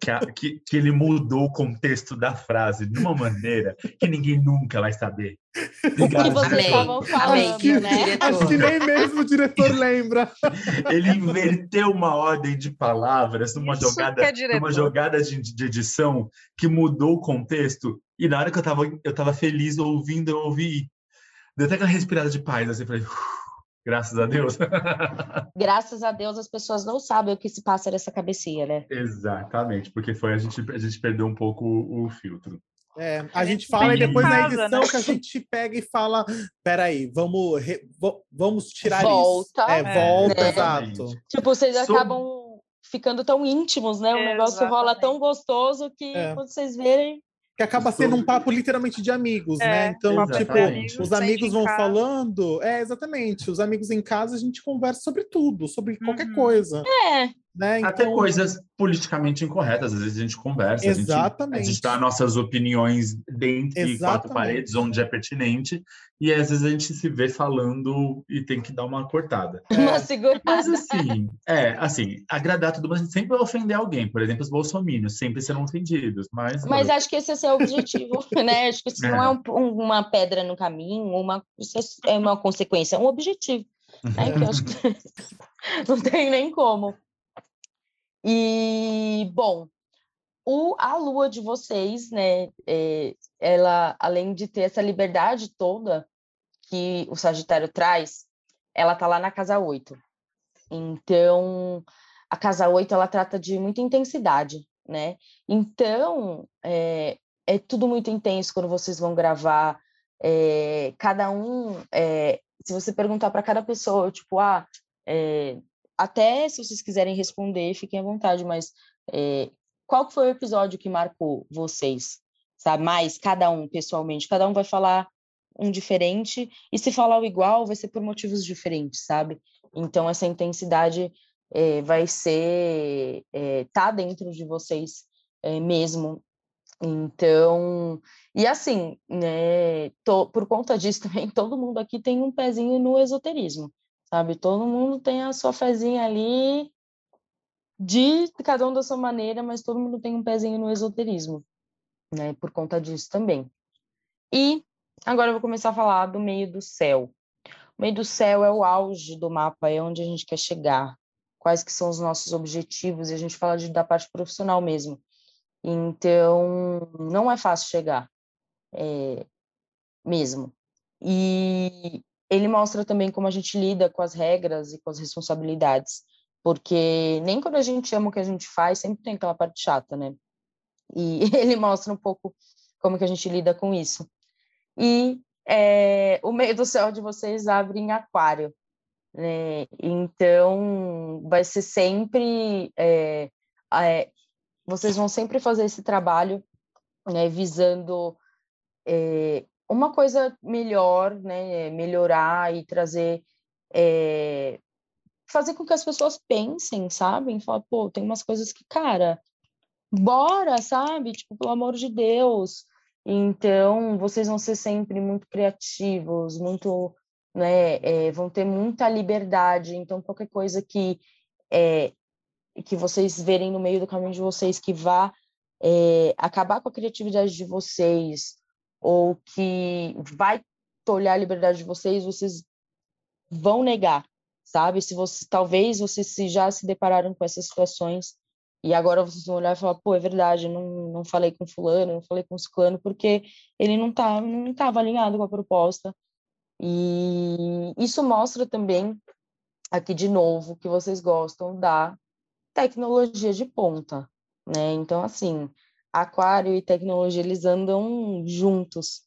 que, a- que, que ele mudou o contexto da frase de uma maneira que ninguém nunca vai saber. O que Obrigado, vocês estavam Amém. Que né? Acho que nem mesmo o diretor lembra. Ele inverteu uma ordem de palavras numa Isso jogada, é numa jogada de, de edição que mudou o contexto. E na hora que eu tava, eu tava feliz ouvindo, eu ouvi. Deu até aquela respirada de paz, assim, falei, "Uf, graças a Deus. (laughs) Graças a Deus as pessoas não sabem o que se passa nessa cabecinha, né? Exatamente, porque foi a gente, a gente perdeu um pouco o, o filtro. É, a gente fala e depois na casa, edição né? que a gente pega e fala, peraí, vamos, re- vamos tirar Volta. isso. É, É. volta, Né? exato. Tipo, vocês acabam ficando tão íntimos, né? O negócio rola Exatamente. tão gostoso que É. quando vocês verem. Que acaba sendo um papo literalmente de amigos, É, né? Então, de tipo, os amigos vão falando. É, exatamente. Os amigos em casa a gente conversa sobre tudo, sobre qualquer Uhum. coisa. É, Né? Até Então, coisas politicamente incorretas, às vezes a gente conversa, a gente, a Exatamente. gente dá nossas opiniões dentro de quatro Exatamente. paredes, onde é pertinente, e às vezes a gente se vê falando e tem que dar uma cortada. (laughs) uma É. segurada. Mas assim, é, assim, agradar todo mundo, a gente sempre vai ofender alguém. Por exemplo, os bolsominions sempre serão ofendidos, mas... Mas acho que esse é o seu objetivo, (laughs) né? Acho que isso não é um- um- uma pedra no caminho, uma, isso é uma consequência, é um objetivo. né? Que eu acho que (laughs) não tem nem como. E, bom, o, a lua de vocês, né? é, ela, além de ter essa liberdade toda que o Sagitário traz, ela tá lá na casa 8. Então, a casa 8, ela trata de muita intensidade, né? Então, é, é tudo muito intenso quando vocês vão gravar. é, cada um, é, se você perguntar para cada pessoa, tipo, ah, é, até se vocês quiserem responder, fiquem à vontade, mas é, qual foi o episódio que marcou vocês? Sabe? Mais cada um, pessoalmente. Cada um vai falar um diferente, e se falar o igual, vai ser por motivos diferentes, sabe? Então, essa intensidade é, vai ser. É, tá dentro de vocês é, mesmo. Então, e assim, né, to- por conta disso (laughs) também, todo mundo aqui tem um pezinho no esoterismo, sabe? Todo mundo tem a sua fezinha ali, de cada um da sua maneira, mas todo mundo tem um pezinho no esoterismo, né? Por conta disso também. E agora eu vou começar a falar do meio do céu. O meio do céu é o auge do mapa, é onde a gente quer chegar, quais que são os nossos objetivos, e a gente fala de, da parte profissional mesmo. Então, não é fácil chegar, é, mesmo. E ele mostra também como a gente lida com as regras e com as responsabilidades, porque nem quando a gente ama o que a gente faz, sempre tem aquela parte chata, né? E (laughs) ele mostra um pouco como que a gente lida com isso. E é, o meio do céu de vocês abre em aquário, né? Então, vai ser sempre... É, é, vocês vão sempre fazer esse trabalho, né, visando é, uma coisa melhor, né, melhorar e trazer, é, fazer com que as pessoas pensem, sabe? Falar, pô, tem umas coisas que, cara, bora, sabe? Tipo, pelo amor de Deus. Então, vocês vão ser sempre muito criativos, muito, né, é, vão ter muita liberdade. Então, qualquer coisa que é, que vocês verem no meio do caminho de vocês que vá é, acabar com a criatividade de vocês ou que vai tolhar a liberdade de vocês, vocês vão negar, sabe? Se você talvez vocês se já se depararam com essas situações e agora vocês vão olhar e falar, pô, é verdade, não, não falei com fulano, não falei com ciclano, porque ele não tá, não estava alinhado com a proposta. E isso mostra também aqui de novo que vocês gostam da tecnologia de ponta, né? Então assim, aquário e tecnologia eles andam juntos,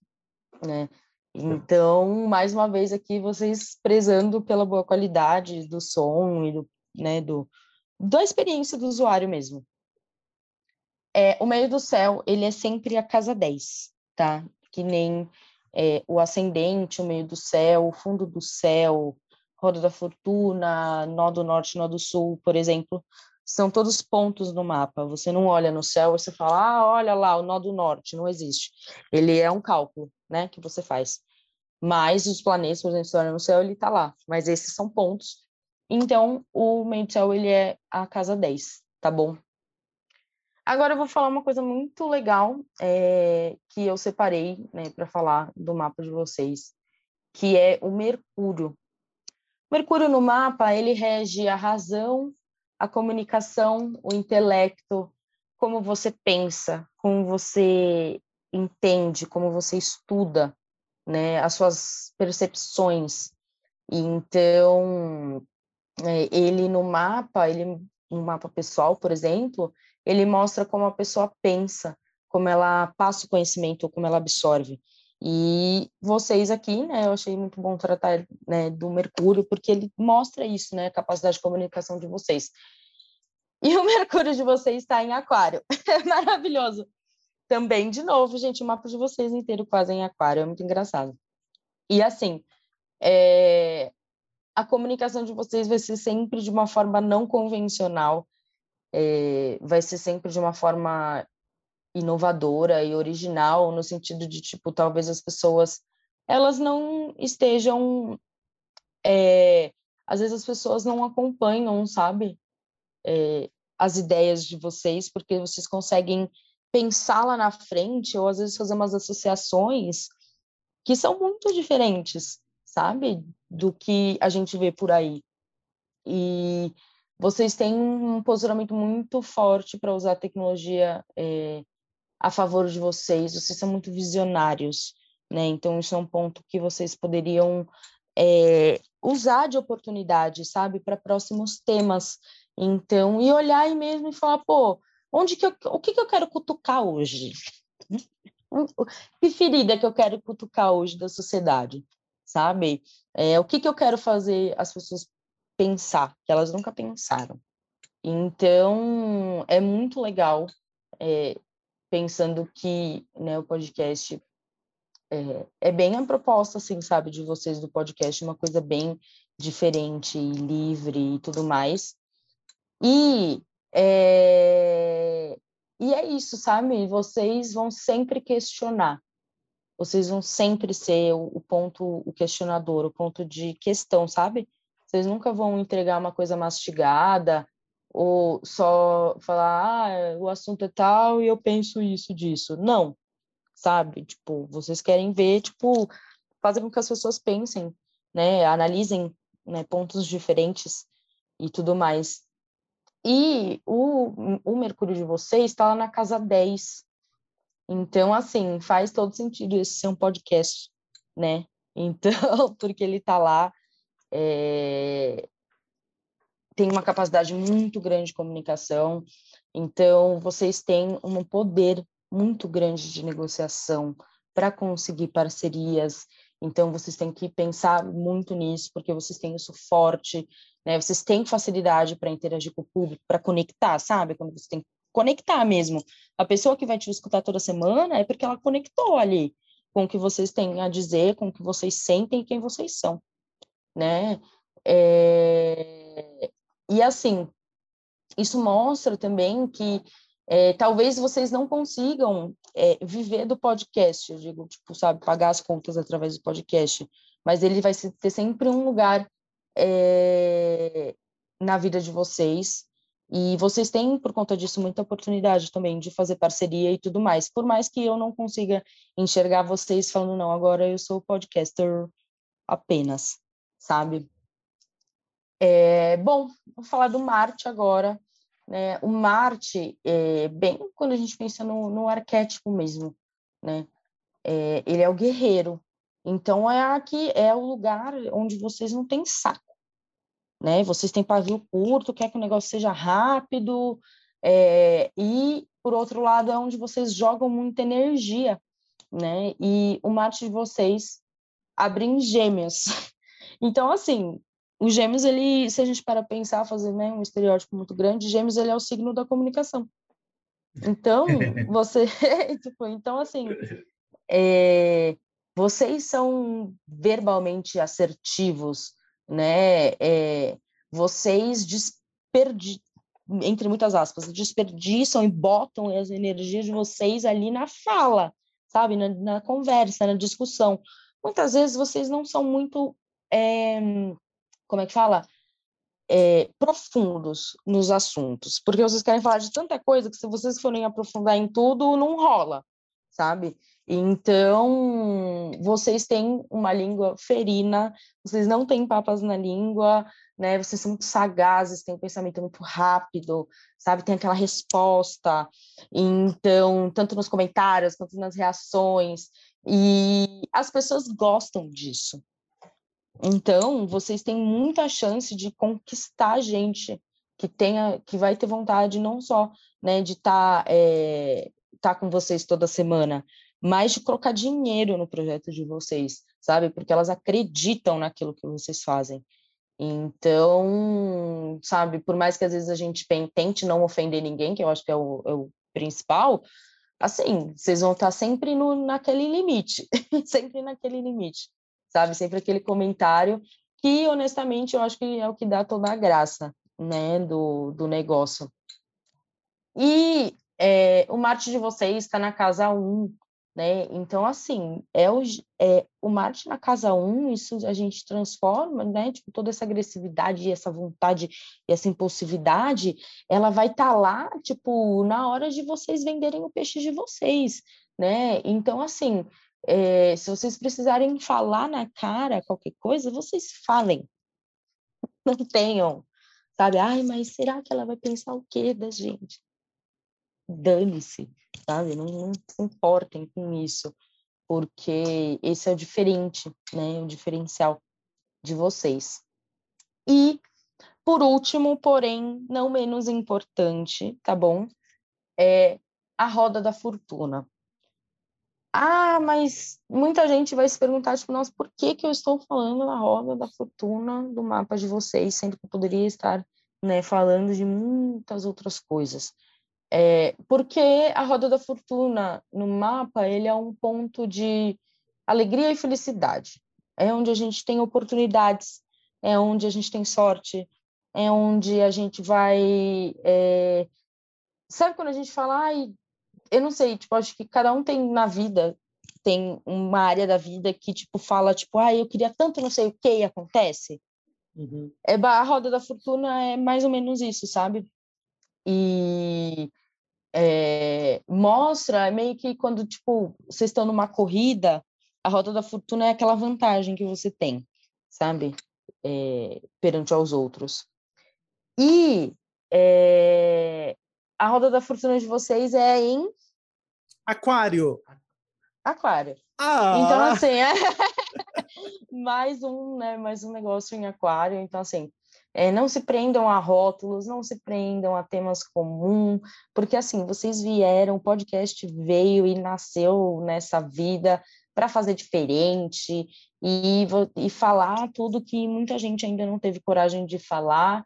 né? Então, mais uma vez aqui vocês prezando pela boa qualidade do som e do, né, do, da experiência do usuário mesmo. É, o meio do céu, ele é sempre a casa 10, tá? Que nem é, o ascendente, o meio do céu, o fundo do céu, roda da fortuna, nó do norte, nó do sul, por exemplo, são todos pontos no mapa. Você não olha no céu e você fala, ah, olha lá, o nó do norte, não existe. Ele é um cálculo, né, que você faz. Mas os planetas, por exemplo, se olha no céu, ele está lá. Mas esses são pontos. Então, o céu, ele é a casa 10, tá bom? Agora eu vou falar uma coisa muito legal é, que eu separei né, para falar do mapa de vocês, que é o Mercúrio. Mercúrio no mapa, ele rege a razão, a comunicação, o intelecto, como você pensa, como você entende, como você estuda, né, as suas percepções. Então, é, ele no mapa, ele no mapa pessoal, por exemplo, ele mostra como a pessoa pensa, como ela passa o conhecimento, como ela absorve. E vocês aqui, né, eu achei muito bom tratar né, do Mercúrio, porque ele mostra isso, né, a capacidade de comunicação de vocês. E o (laughs) Mercúrio de vocês está em Aquário. (laughs) É maravilhoso. Também, de novo, gente, o mapa de vocês inteiro quase em Aquário, é muito engraçado. E assim, é... a comunicação de vocês vai ser sempre de uma forma não convencional, é... vai ser sempre de uma forma inovadora e original, no sentido de, tipo, talvez as pessoas, elas não estejam, é, às vezes as pessoas não acompanham, sabe, é, as ideias de vocês, porque vocês conseguem pensar lá na frente, ou às vezes fazer umas associações que são muito diferentes, sabe, do que a gente vê por aí. E vocês têm um posicionamento muito forte para usar a tecnologia é, a favor de vocês, vocês são muito visionários, né? Então, isso é um ponto que vocês poderiam é, usar de oportunidade, sabe, para próximos temas. Então, e olhar aí mesmo e falar, pô, onde que eu, o que, que eu quero cutucar hoje? Que ferida que eu quero cutucar hoje da sociedade, sabe? É, o que, que eu quero fazer as pessoas pensar, que elas nunca pensaram. Então, é muito legal é, pensando que né, o podcast é, é, bem a proposta, assim, sabe, de vocês do podcast, uma coisa bem diferente, livre e tudo mais. E é, e é isso, sabe? Vocês vão sempre questionar. Vocês vão sempre ser o, o ponto, o questionador, o ponto de questão, sabe? Vocês nunca vão entregar uma coisa mastigada, ou só falar, ah, o assunto é tal e eu penso isso disso. Não, sabe? Tipo, vocês querem ver, tipo, fazer com que as pessoas pensem, né? Analisem né, pontos diferentes e tudo mais. E o, o Mercúrio de vocês está lá na casa 10. Então, assim, faz todo sentido esse ser um podcast, né? Então, (laughs) porque ele está lá, é, tem uma capacidade muito grande de comunicação, então vocês têm um poder muito grande de negociação para conseguir parcerias. Então vocês têm que pensar muito nisso, porque vocês têm isso forte, né? Vocês têm facilidade para interagir com o público, para conectar, sabe? Quando você tem que conectar mesmo. A pessoa que vai te escutar toda semana é porque ela conectou ali com o que vocês têm a dizer, com o que vocês sentem e quem vocês são, né? É... E assim, isso mostra também que é, talvez vocês não consigam é, viver do podcast, eu digo, tipo, sabe, pagar as contas através do podcast, mas ele vai ter sempre um lugar é, na vida de vocês. E vocês têm, por conta disso, muita oportunidade também de fazer parceria e tudo mais. Por mais que eu não consiga enxergar vocês falando, não, agora eu sou podcaster apenas, sabe? É, bom, vou falar do Marte agora. Né? O Marte, é, bem quando a gente pensa no, no arquétipo mesmo, né? É, ele é o guerreiro. Então é aqui é o lugar onde vocês não têm saco né? Vocês têm pavio curto, quer que o negócio seja rápido, é, e por outro lado é onde vocês jogam muita energia, né? E o mate de vocês abre em gêmeos. (laughs) Então, assim, os gêmeos, ele, se a gente para pensar, fazer né, um estereótipo muito grande, gêmeos ele é o signo da comunicação. Então, (laughs) você, (laughs) tipo, então assim, é, vocês são verbalmente assertivos, né? É, vocês desperdi entre muitas aspas, desperdiçam e botam as energias de vocês ali na fala, sabe, na, na conversa, na discussão. Muitas vezes vocês não são muito, é, como é que fala, é, profundos nos assuntos, porque vocês querem falar de tanta coisa que se vocês forem aprofundar em tudo, não rola, sabe? Então, vocês têm uma língua ferina, vocês não têm papas na língua, né? Vocês são muito sagazes, têm um pensamento muito rápido, sabe? Tem aquela resposta. Então, tanto nos comentários quanto nas reações. E as pessoas gostam disso. Então, vocês têm muita chance de conquistar gente que tenha, que vai ter vontade não só, né, de estar tá, é, tá com vocês toda semana, mas de colocar dinheiro no projeto de vocês, sabe? Porque elas acreditam naquilo que vocês fazem. Então, sabe, por mais que às vezes a gente tente não ofender ninguém, que eu acho que é o, é o principal, assim, vocês vão estar sempre no, naquele limite, (laughs) sempre naquele limite, sabe? Sempre aquele comentário que, honestamente, eu acho que é o que dá toda a graça, né, do, do negócio. E é, o Marte de vocês está na casa 1, né? Então, assim, é o, é, o Marte na casa 1, isso a gente transforma, né? Tipo, toda essa agressividade, essa vontade e essa impulsividade, ela vai estar tá lá, tipo, na hora de vocês venderem o peixe de vocês, né? Então, assim, é, se vocês precisarem falar na cara qualquer coisa, vocês falem. (laughs) Não tenham, sabe? Ai, mas será que ela vai pensar o quê da gente? Dane-se sabe? Não, não se importem com isso, porque esse é o diferente, né? O diferencial de vocês. E, por último, porém, não menos importante, tá bom? É a roda da fortuna. Ah, mas muita gente vai se perguntar, tipo, nossa, por que, que eu estou falando na roda da fortuna do mapa de vocês, sendo que eu poderia estar né, falando de muitas outras coisas? É, porque a roda da fortuna no mapa ele é um ponto de alegria e felicidade. É onde a gente tem oportunidades, é onde a gente tem sorte, é onde a gente vai. É... Sabe quando a gente fala, ai, eu não sei, tipo, acho que cada um tem na vida tem uma área da vida que tipo fala tipo, ai, eu queria tanto não sei o que e acontece. Uhum. É a roda da fortuna é mais ou menos isso, sabe? E é, mostra meio que quando, tipo, vocês estão numa corrida, a roda da fortuna é aquela vantagem que você tem, sabe? É, perante aos outros. E é, a roda da fortuna de vocês é em... Aquário. Aquário. Ah. Então, assim, é (laughs) mais um, né, mais um negócio em aquário. Então, assim, é, não se prendam a rótulos, não se prendam a temas comuns, porque assim, vocês vieram, o podcast veio e nasceu nessa vida para fazer diferente e, e falar tudo que muita gente ainda não teve coragem de falar,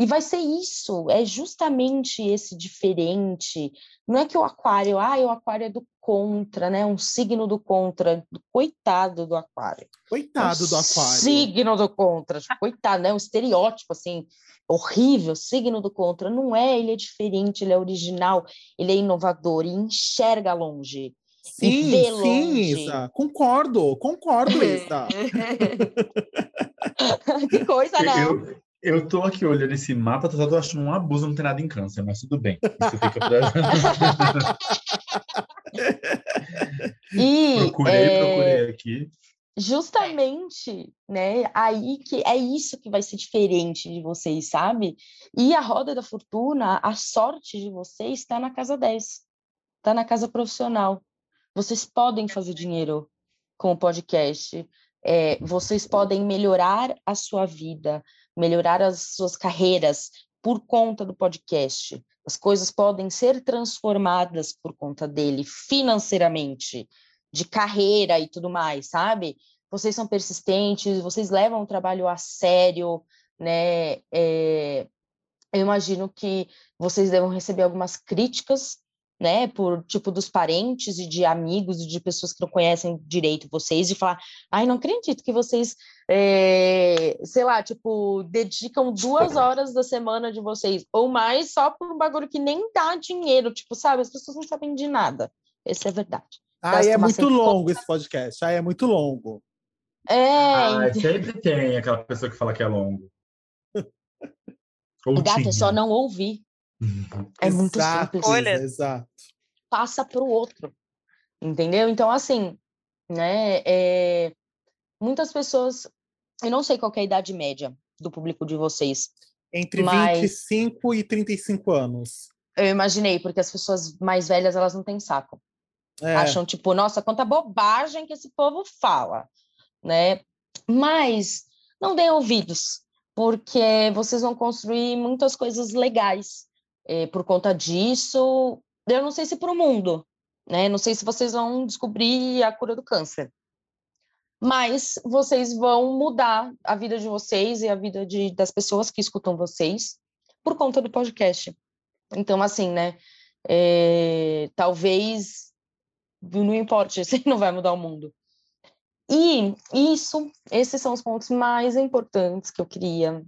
e vai ser isso, é justamente esse diferente. Não é que o aquário, ah, o aquário é do contra, né? Um signo do contra. Coitado do aquário. Coitado é um do aquário. Signo do contra. Coitado, né? Um estereótipo, assim, horrível. Signo do contra. Não é, ele é diferente, ele é original, ele é inovador e enxerga longe. Sim, sim, longe. Isa. Concordo, concordo, Isa. (laughs) que coisa, né? Eu, Eu tô aqui olhando esse mapa, tô só achando um abuso, não tem nada em câncer, mas tudo bem. Isso fica pra... (laughs) E procurei, é, procurei aqui. justamente, né, aí que é isso que vai ser diferente de vocês, sabe? E a roda da fortuna, a sorte de vocês está na casa 10, está na casa profissional. Vocês podem fazer dinheiro com o podcast, é, vocês podem melhorar a sua vida, melhorar as suas carreiras por conta do podcast. As coisas podem ser transformadas por conta dele financeiramente, de carreira e tudo mais, sabe? Vocês são persistentes, vocês levam o trabalho a sério, né? É, eu imagino que vocês devam receber algumas críticas, né, por tipo dos parentes e de amigos e de pessoas que não conhecem direito vocês, e falar, ai, não acredito que vocês, é, sei lá, tipo, dedicam duas horas da semana de vocês, ou mais, só por um bagulho que nem dá dinheiro, tipo, sabe, as pessoas não sabem de nada. Essa é a verdade. Ai, é muito longo esse podcast. Ai, é muito longo. É, Ah, ent- sempre tem aquela pessoa que fala que é longo. (laughs) Ou gato, é só não ouvir. É muito Exato, simples. Olha. Exato. passa para o outro, entendeu? Então, assim, né, é, muitas pessoas, eu não sei qual que é a idade média do público de vocês, Entre Mas- 25 e 35 anos. eu imaginei, porque as pessoas mais velhas, elas não têm saco, É. acham, tipo, nossa, quanta bobagem que esse povo fala, né? Mas não deem ouvidos, porque vocês vão construir muitas coisas legais eh, por conta disso. Eu não sei se para o mundo, né? Não sei se vocês vão descobrir a cura do câncer, mas vocês vão mudar a vida de vocês e a vida de, das pessoas que escutam vocês por conta do podcast. Então, assim, né? eh, talvez não importe, (laughs) você não vai mudar o mundo. E isso, esses são os pontos mais importantes que eu queria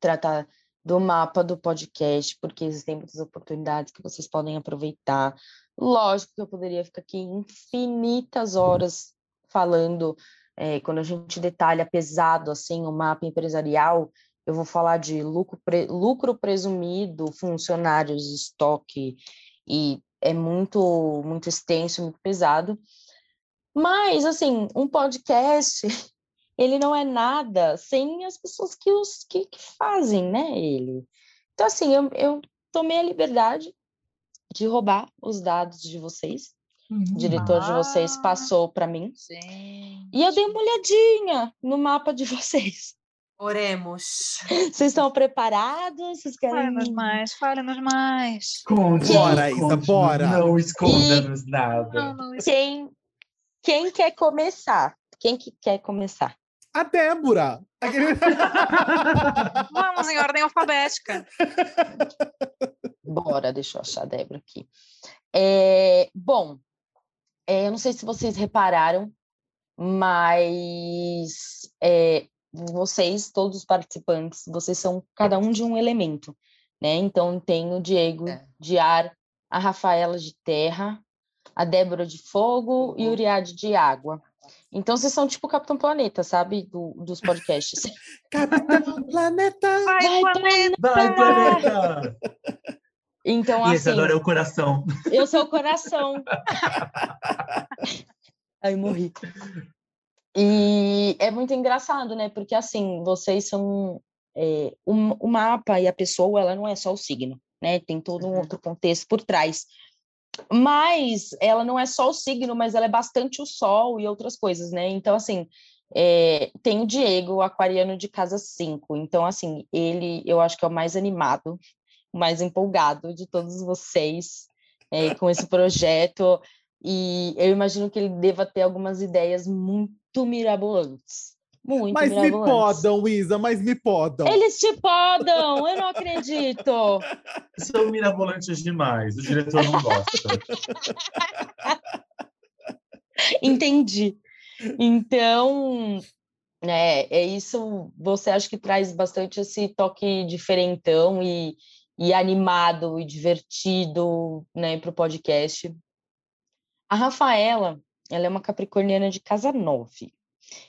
tratar do mapa do podcast, porque existem muitas oportunidades que vocês podem aproveitar. Lógico que eu poderia ficar aqui infinitas horas falando, eh, quando a gente detalha pesado assim o mapa empresarial, eu vou falar de lucro, pre- lucro presumido, funcionários, estoque, e é muito, muito extenso, muito pesado. Mas, assim, um podcast, (laughs) ele não é nada sem as pessoas que, os, que, que fazem, né, ele. Então, assim, eu, eu tomei a liberdade de roubar os dados de vocês. O diretor de vocês Ah. passou para mim. Sim. E eu dei uma olhadinha no mapa de (laughs) vocês. Oremos. Vocês estão preparados? Vocês querem... Fale-nos mais, fale-nos mais. Conte, Bora, Isa, bora. Não esconda-nos nada. Não, não, isso Quem, quem quer começar? Quem que quer começar? A Débora. Aquele- (laughs) Vamos em ordem alfabética. Bora, deixa eu achar a Débora aqui. É, bom, é, eu não sei se vocês repararam, mas é, vocês, todos os participantes, vocês são cada um de um elemento, né? Então tem o Diego É. de ar, a Rafaela de terra, a Débora de fogo e o Uhum. Uriade de água. Então vocês são tipo o Capitão Planeta, sabe? Do- dos podcasts. (laughs) Capitão Planeta. Vai, Vai, planeta! Vai, planeta! Então, E esse assim, agora é o coração. Eu sou o coração. (laughs) Aí morri. E é muito engraçado, né? Porque assim, vocês são. é, o, o mapa e a pessoa, ela não é só o signo, né? Tem todo um Uhum. outro contexto por trás. Mas ela não é só o signo, mas ela é bastante o sol e outras coisas, né? Então, assim, é, tem o Diego, o aquariano de casa 5. Então, assim, ele eu acho que é o mais animado, o mais empolgado de todos vocês é, com esse (laughs) projeto. E eu imagino que ele deva ter algumas ideias muito mirabolantes. Muito Mas me podam, Isa, mas me podam. Eles te podam, eu não acredito. (laughs) São mirabolantes demais. O diretor não gosta. Entendi. Então, né, é isso. Você acha que traz bastante esse toque diferentão e, e animado e divertido, né, para o podcast. A Rafaela, ela é uma capricorniana de casa 9.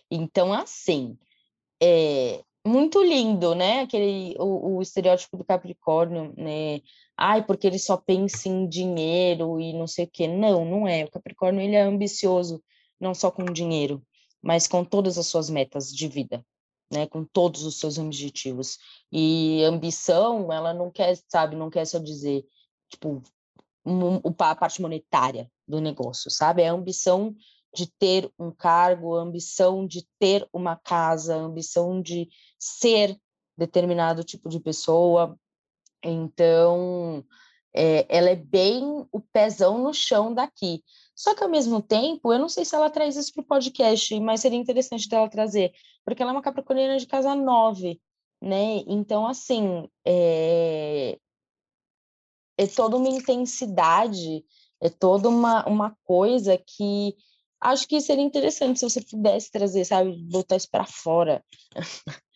Então, assim, é, muito lindo, né? Aquele o, o, estereótipo do Capricórnio, né? Ai, porque ele só pensa em dinheiro e não sei o quê. Não, não é. O Capricórnio ele é ambicioso, não só com dinheiro, mas com todas as suas metas de vida, né? Com todos os seus objetivos. E ambição, ela não quer, sabe, não quer só dizer, tipo, a parte monetária do negócio, sabe? É a ambição de ter um cargo, ambição de ter uma casa, ambição de ser determinado tipo de pessoa. Então, é, ela é bem o pezão no chão daqui. Só que, ao mesmo tempo, eu não sei se ela traz isso para o podcast, mas seria interessante dela trazer, porque ela é uma capricorniana de casa nove, né? Então, assim, é, é toda uma intensidade, é toda uma, uma coisa que acho que seria interessante se você pudesse trazer, sabe, botar isso para fora. (laughs)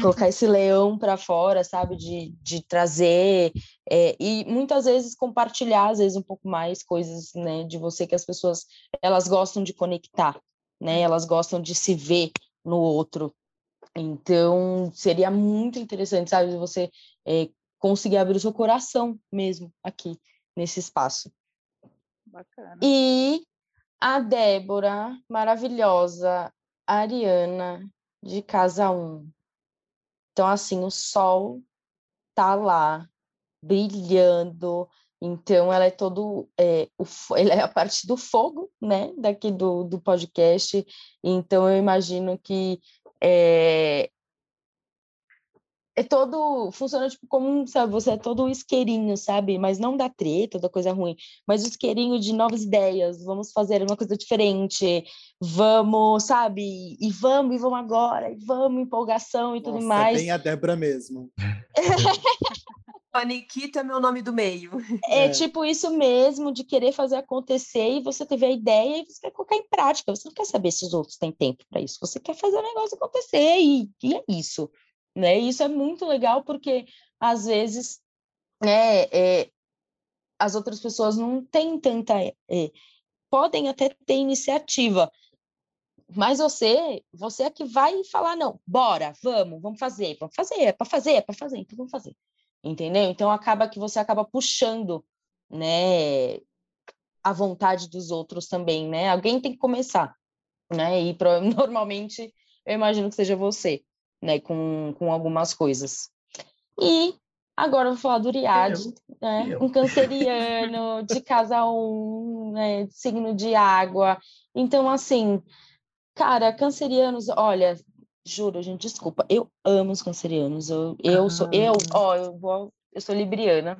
colocar esse leão para fora, sabe, de, de trazer é, e muitas vezes compartilhar, às vezes um pouco mais coisas, né, de você que as pessoas elas gostam de conectar, né, elas gostam de se ver no outro. Então seria muito interessante, sabe, você é, conseguir abrir o seu coração mesmo aqui nesse espaço. Bacana. E a Débora, maravilhosa, Ariana, de Casa 1. Então, assim, o sol tá lá, brilhando. Então, ela é todo. É, o, (laughs) ela é a parte do fogo, né? Daqui do, do podcast. Então, eu imagino que é, é todo, funciona tipo como, sabe, você é todo um isqueirinho, sabe? Mas não da treta, da coisa ruim, mas o isqueirinho de novas ideias, vamos fazer uma coisa diferente, vamos, sabe? E vamos, e vamos agora, e vamos, empolgação e Nossa, tudo é mais. É bem a Débora mesmo. Paniquita é meu nome do meio. É, é, tipo isso mesmo, de querer fazer acontecer e você teve a ideia e você quer colocar em prática. Você não quer saber se os outros têm tempo para isso. Você quer fazer o negócio acontecer e, e é isso né? E isso é muito legal porque às vezes né, é, as outras pessoas não têm tanta é, podem até ter iniciativa, mas você, você é que vai falar não, bora, vamos, vamos fazer, vamos fazer, é para fazer, é para fazer, então vamos fazer, entendeu? Então acaba que você acaba puxando, né, a vontade dos outros também, né? Alguém tem que começar, né? E (laughs) normalmente eu imagino que seja você né, com, com algumas coisas. E agora eu vou falar do Riad, né, um canceriano, de casa um, né, signo de água. Então, assim, cara, cancerianos, olha, juro, gente, desculpa, eu amo os cancerianos. Eu, eu ah. sou, eu, ó, eu vou, eu sou libriana,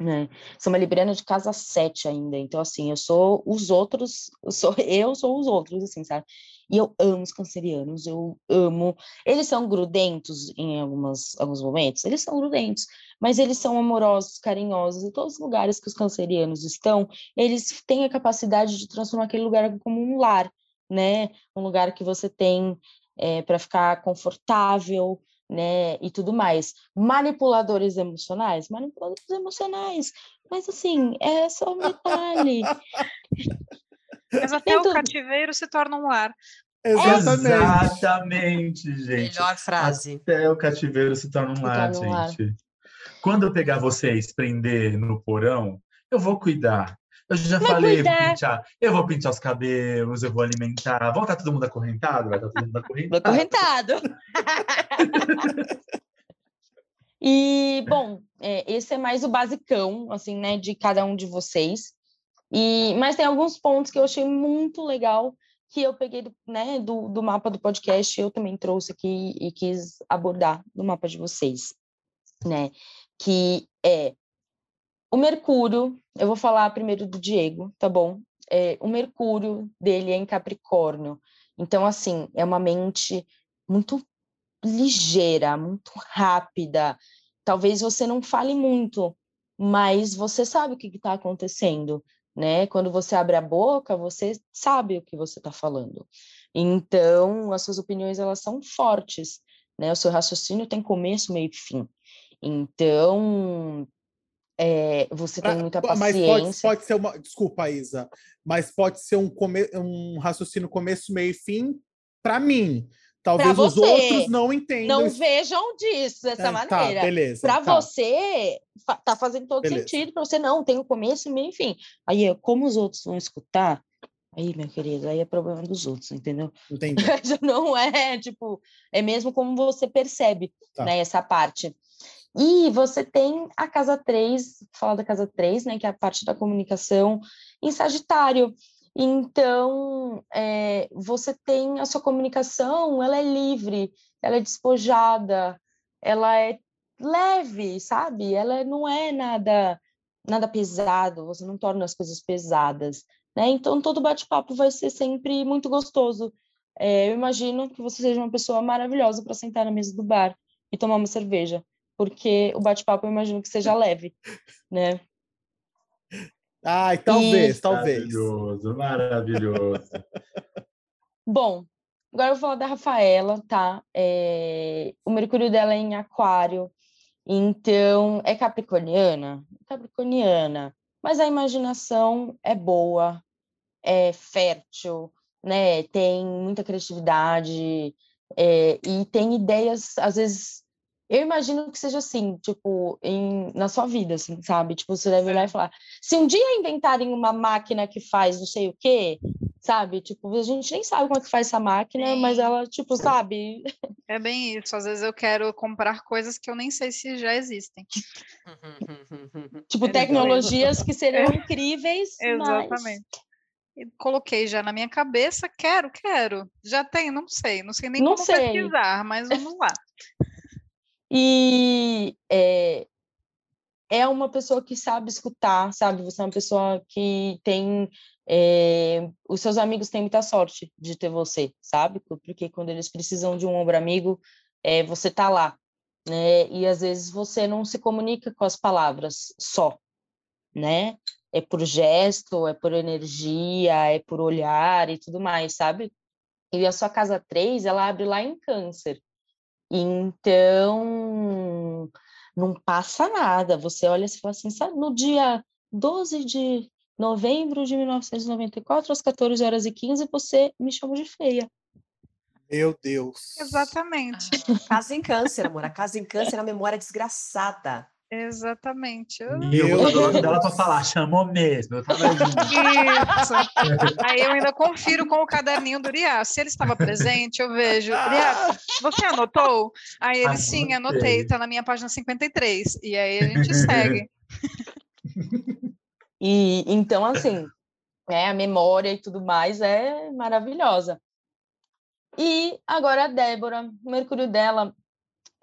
né? Sou uma libriana de casa 7 ainda, então assim, eu sou os outros, eu sou (laughs) eu sou os outros, assim, sabe? E eu amo os cancerianos, eu amo. Eles são grudentos em algumas, alguns momentos, eles são grudentos, mas eles são amorosos, carinhosos. Em todos os lugares que os cancerianos estão, eles têm a capacidade de transformar aquele lugar como um lar, né? Um lugar que você tem é, para ficar confortável, né, e tudo mais. Manipuladores emocionais, manipuladores emocionais, mas assim, é só um detalhe. (laughs) Mas (laughs) até o cativeiro se torna um lar. Exatamente. Exatamente, gente. Melhor frase. Até o cativeiro se torna um lar, gente. Lar. Quando eu pegar vocês, prender no porão, eu vou cuidar. Eu já Vai falei, eu vou, pintar, eu vou pintar os cabelos, eu vou alimentar. Vai estar todo mundo acorrentado? Vai estar todo mundo acorrentado. Acorrentado. (laughs) e, bom, é, esse é mais o basicão, assim, né, de cada um de vocês. E, mas tem alguns pontos que eu achei muito legal que eu peguei do, né, do, do mapa do podcast, eu também trouxe aqui e quis abordar no mapa de vocês, né? Que é o Mercúrio, eu vou falar primeiro do Diego, tá bom? É, o Mercúrio dele é em Capricórnio, então, assim, é uma mente muito ligeira, muito rápida. Talvez você não fale muito, mas você sabe o que está acontecendo né? Quando você abre a boca, você sabe o que você está falando. Então, as suas opiniões elas são fortes, né? O seu raciocínio tem começo, meio e fim. Então, é, você tem muita paciência. Mas pode, pode ser uma. Desculpa, Isa, mas pode ser um, come, um raciocínio começo, meio e fim para mim. Talvez os outros não entendam. Não vejam disso dessa é, tá, maneira. Tá, beleza. Para tá. você, tá fazendo todo beleza. sentido. Para você, não, tem o começo, meio, enfim. Aí, como os outros vão escutar, aí, meu querido, aí é problema dos outros, entendeu? Entendi. (laughs) não é, tipo, é mesmo como você percebe, tá. né, essa parte. E você tem a casa 3, falar da casa 3, né, que é a parte da comunicação em Sagitário. Então, é, você tem a sua comunicação, ela é livre, ela é despojada, ela é leve, sabe? Ela não é nada nada pesado, você não torna as coisas pesadas, né? Então, todo bate-papo vai ser sempre muito gostoso. É, eu imagino que você seja uma pessoa maravilhosa para sentar na mesa do bar e tomar uma cerveja, porque o bate-papo eu imagino que seja leve, né? Ai, talvez, e... talvez. Maravilhoso, maravilhoso. (laughs) Bom, agora eu vou falar da Rafaela, tá? É... O Mercúrio dela é em Aquário, então é capricorniana? Capricorniana, mas a imaginação é boa, é fértil, né? Tem muita criatividade é... e tem ideias, às vezes eu imagino que seja assim, tipo, em, na sua vida, assim, sabe? Tipo, você deve olhar e falar, se um dia inventarem uma máquina que faz não sei o quê, sabe? Tipo, a gente nem sabe como é que faz essa máquina, Sim. mas ela, tipo, sabe? É bem isso. Às vezes eu quero comprar coisas que eu nem sei se já existem. (laughs) (laughs) tipo, tecnologias que (laughs) seriam é. incríveis. Exatamente. Mas... Coloquei já na minha cabeça, quero, quero. Já tem, não sei, não sei nem não como sei. pesquisar, mas vamos lá. E é, é uma pessoa que sabe escutar, sabe? Você é uma pessoa que tem. É, os seus amigos têm muita sorte de ter você, sabe? Porque quando eles precisam de um ombro amigo, é, você tá lá, né? E às vezes você não se comunica com as palavras só, né? É por gesto, é por energia, é por olhar e tudo mais, sabe? E a sua casa 3, ela abre lá em câncer. Então, não passa nada. Você olha e fala assim, sabe, no dia 12 de novembro de 1994, às 14 horas e 15, você me chamou de feia. Meu Deus. Exatamente. casa em câncer, amor. A casa em câncer é a memória desgraçada. Exatamente. E eu vou dela para falar, chamou mesmo. Eu tava Isso. Aí eu ainda confiro com o caderninho do Uriá. Se ele estava presente, eu vejo. Uriá, você anotou? Aí ele, Anotei. sim, anotei, está na minha página 53. E aí a gente segue. (laughs) E então, assim, é, a memória e tudo mais é maravilhosa. E agora a Débora, o Mercúrio dela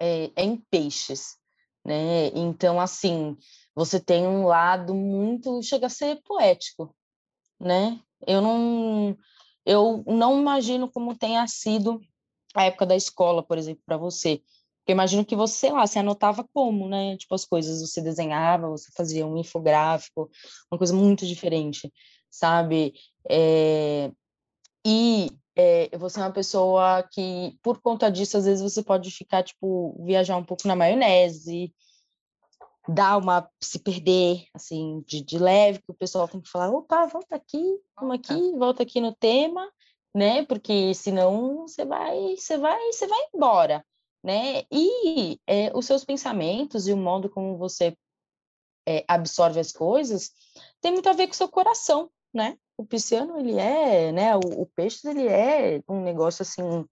é, é em peixes né? Então, assim, você tem um lado muito, chega a ser poético, né? Eu não, eu não imagino como tenha sido a época da escola, por exemplo, para você. Porque imagino que você, lá, você anotava como, né? Tipo, as coisas, você desenhava, você fazia um infográfico, uma coisa muito diferente, sabe? É... E é, você é uma pessoa que, por conta disso, às vezes você pode ficar, tipo, viajar um pouco na maionese, dar uma, se perder, assim, de, de leve, que o pessoal tem que falar, opa, volta aqui, vamos aqui, volta. aqui no tema, né, porque senão você vai, você vai, você vai embora, né, e é, os seus pensamentos e o modo como você é, absorve as coisas tem muito a ver com o seu coração, né, o pisciano, ele é, né, o, o peixe, ele é um negócio, assim,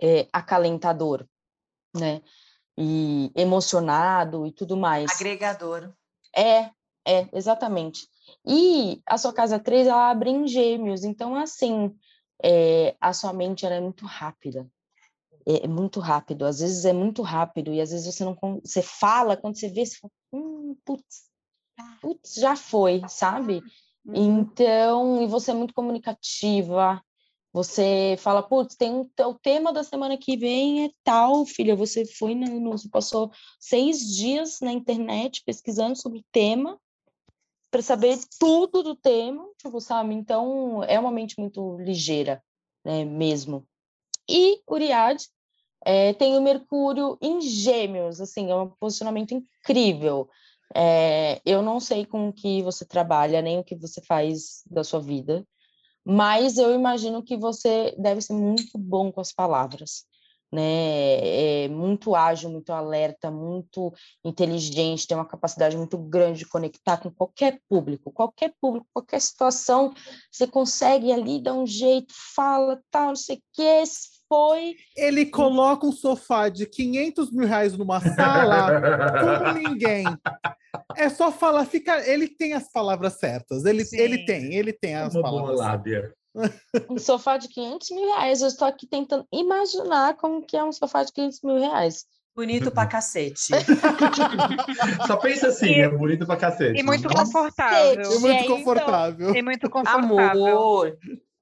é, acalentador, né, e emocionado e tudo mais. Agregador. É, é, exatamente. E a sua casa 3, ela abre em gêmeos, então, assim, é, a sua mente ela é muito rápida. É, é, muito rápido, às vezes é muito rápido, e às vezes você não você fala, quando você vê, você fala, hum, putz, putz, já foi, sabe? Uhum. Então, e você é muito comunicativa, você fala, putz, tem um, o tema da semana que vem é tal, filha. Você foi, no, você passou seis dias na internet pesquisando sobre o tema para saber tudo do tema, tipo, sabe? Então, é uma mente muito ligeira, né, mesmo. E Uriad é, tem o Mercúrio em Gêmeos, assim, é um posicionamento incrível. É, eu não sei com o que você trabalha, nem o que você faz da sua vida, mas eu imagino que você deve ser muito bom com as palavras, né? É muito ágil, muito alerta, muito inteligente, tem uma capacidade muito grande de conectar com qualquer público, qualquer público, qualquer situação, você consegue ali dar um jeito, fala, tal, não sei o que, foi. Ele coloca um sofá de 500 mil reais numa sala com ninguém. É só falar, fica. Ele tem as palavras certas. Ele, ele tem, ele tem as Uma palavras. Boa lábia. Um sofá de 500 mil reais. Eu estou aqui tentando imaginar como que é um sofá de 500 mil reais. Bonito pra cacete. (laughs) Só pensa assim, e, é bonito pra cacete. E muito confortável. E muito confortável. E muito confortável. Amor,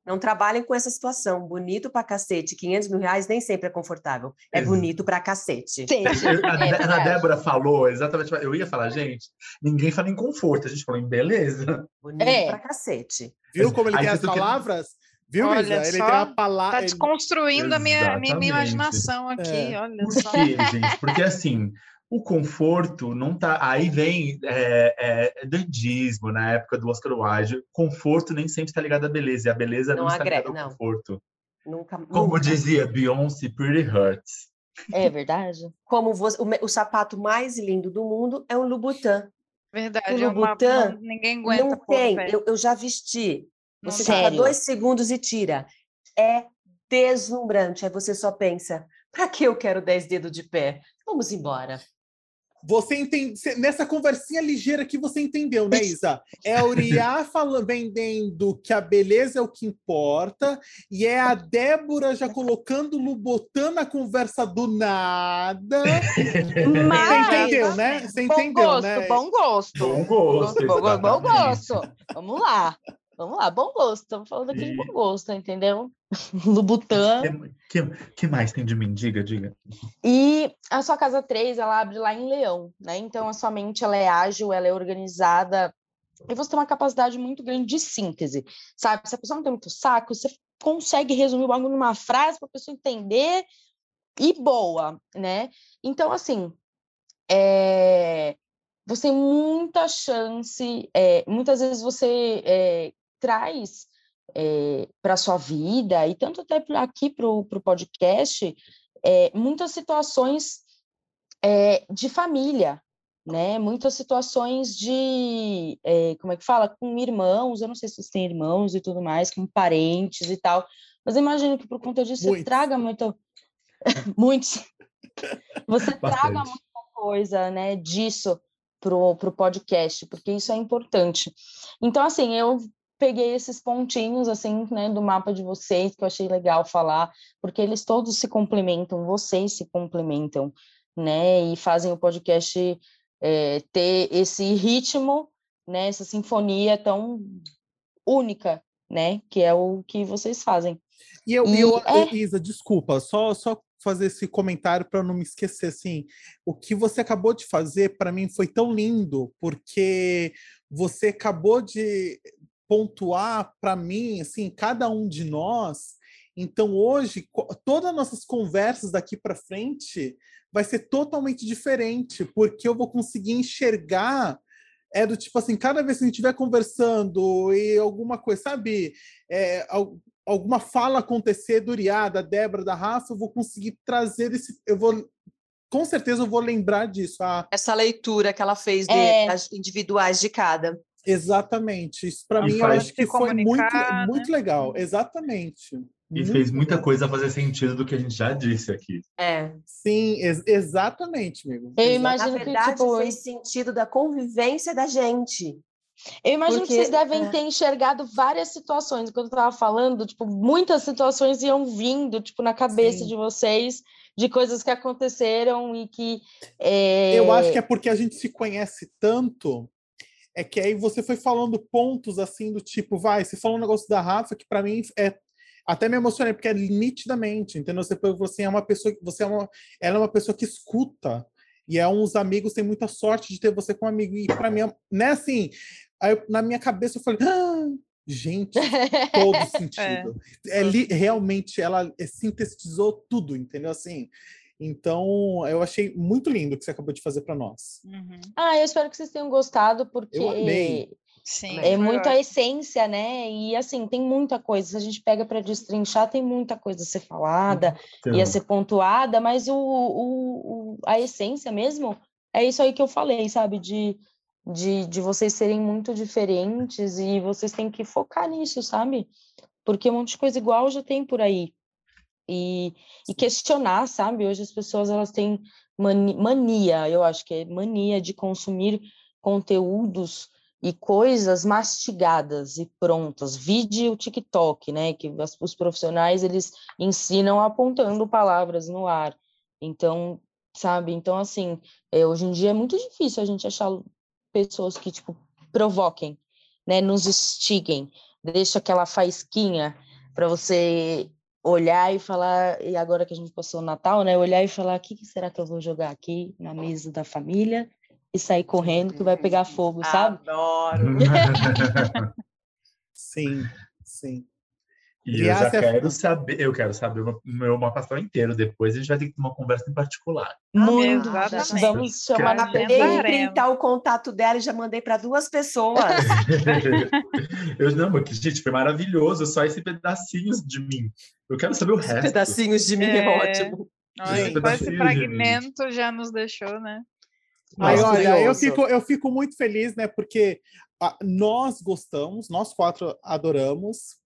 não trabalhem com essa situação. Bonito pra cacete, 500 mil reais nem sempre é confortável. É bonito pra cacete. Sim. a, a, Débora falou exatamente. Eu ia falar, gente, ninguém fala em conforto, a gente falou em beleza. Bonito é. pra cacete. Viu como ele Aí tem as palavras? Que... Viu, olha Ele tem a palavra. Tá desconstruindo ele... a minha, minha, minha imaginação aqui, é. olha Por só. Quê, gente? Porque assim, o conforto não tá. Aí vem é, é, dandismo na época do Oscar Wilde. Conforto nem sempre está ligado à beleza, e a beleza não, não está ligada ao não. conforto. Nunca, Como nunca. dizia Beyoncé, Pretty Hurts. É verdade. Como você, o, o, sapato mais lindo do mundo é um Louboutin. Verdade, o Louboutin é uma, ninguém aguenta. Não tem, eu, eu, já vesti. Você fica dois segundos e tira. É deslumbrante. Aí você só pensa, para que eu quero 10 dedos de pé? Vamos embora. Você entende, nessa conversinha ligeira que você entendeu, né, Isa? É a Uriá falando, vendendo que a beleza é o que importa, e é a Débora já colocando o Lubotan na conversa do nada. Mas, você entendeu, né? Você bom entendeu, gosto, né? Bom gosto. Bom gosto. Bom, bom, bom gosto. Vamos lá. Vamos lá, bom gosto. Estamos falando aqui e... de bom gosto, entendeu? (laughs) Lubutã. Que, que, que, mais tem de mim? Diga, diga. E a sua casa 3, ela abre lá em Leão, né? Então a sua mente ela é ágil, ela é organizada. E você tem uma capacidade muito grande de síntese, sabe? Se a pessoa não tem muito saco, você consegue resumir o bagulho numa frase para a pessoa entender e boa, né? Então, assim, é... você tem muita chance, é... muitas vezes você é traz é, eh, para a sua vida, e tanto até aqui para o podcast, é, muitas situações é, de família, né? Muitas situações de, como é que fala? Com irmãos, eu não sei se vocês têm irmãos e tudo mais, com parentes e tal, mas imagino que por conta disso (laughs) Muitos. você traga muito... Muitos. Você Bastante. traga muita coisa, né, disso pro, pro podcast, porque isso é importante. Então, assim, eu peguei esses pontinhos assim, né, do mapa de vocês que eu achei legal falar, porque eles todos se complementam, vocês se complementam, né, e fazem o podcast é, ter esse ritmo, né, essa sinfonia tão única, né, que é o que vocês fazem. E eu, e eu é... Isa, desculpa, só só fazer esse comentário para não me esquecer assim, o que você acabou de fazer para mim foi tão lindo, porque você acabou de pontuar para mim, assim, cada um de nós. Então, hoje, todas as nossas conversas daqui para frente vai ser totalmente diferente, porque eu vou conseguir enxergar é do tipo assim, cada vez que a gente estiver conversando e alguma coisa, sabe, é, alguma fala acontecer do Uriá, da Débora, da Rafa, eu vou conseguir trazer esse, eu vou com certeza eu vou lembrar disso. Ah, Essa leitura que ela fez de, é... das individuais de cada. Exatamente. Isso para mim eu acho que foi muito, né? muito legal. Exatamente. E muito fez muita legal. coisa fazer sentido do que a gente já disse aqui. É. Sim, ex exatamente, amigo. Eu imagino Na verdade, que tipo... fez sentido da convivência da gente. Eu imagino Porque, que vocês devem é. ter enxergado várias situações. Quando eu estava falando, tipo, muitas situações iam vindo, tipo, na cabeça Sim. de vocês, de coisas que aconteceram e que. É... Eu acho que é porque a gente se conhece tanto é que aí você foi falando pontos assim do tipo, vai, você falou um negócio da Rafa que para mim é até me emocionei porque é nitidamente, entendeu? Você falou assim, é uma pessoa, você é uma, ela é uma pessoa que escuta e é uns amigos tem muita sorte de ter você como amigo e para mim, né, assim, aí, na minha cabeça eu falei, ah, gente, todo (laughs) sentido. é. é realmente ela sintetizou tudo, entendeu? Assim, então, eu achei muito lindo o que você acabou de fazer para nós. Uhum. Ah, eu espero que vocês tenham gostado, porque. Eu amei. Sim, é muito a essência, né? E assim, tem muita coisa. Se a gente pega para destrinchar, tem muita coisa a ser falada então. e a ser pontuada, mas o, o, o, a essência mesmo é isso aí que eu falei, sabe? De, de, de vocês serem muito diferentes e vocês têm que focar nisso, sabe? Porque um monte de coisa igual já tem por aí. E, e questionar, sabe? Hoje as pessoas elas têm mania, eu acho que é mania de consumir conteúdos e coisas mastigadas e prontas. Vide o TikTok, né? Que os profissionais eles ensinam apontando palavras no ar. Então, sabe? Então, assim, é, hoje em dia é muito difícil a gente achar pessoas que tipo provoquem, né? Nos instiguem, deixa aquela faísquinha para você olhar e falar, e agora que a gente passou o Natal, né? Olhar e falar, o que, que será que eu vou jogar aqui na mesa da família? e sair correndo que vai pegar fogo, sabe? Adoro! (laughs) (laughs) sim, sim. E, eu já quero saber, eu quero saber o meu mapa astral inteiro. Depois a gente vai ter que ter uma conversa em particular. Muito, Exatamente. vamos chamar na printar o contato dela e já mandei para duas pessoas. (laughs) eu não, porque, gente, foi maravilhoso, só esse pedacinhos de mim. Eu quero saber o resto. Pedacinhos de mim é, é ótimo. Ai, esse fragmento já nos deixou, né? Mas olha, eu fico, eu fico muito feliz, né? Porque a, nós gostamos, nós quatro adoramos.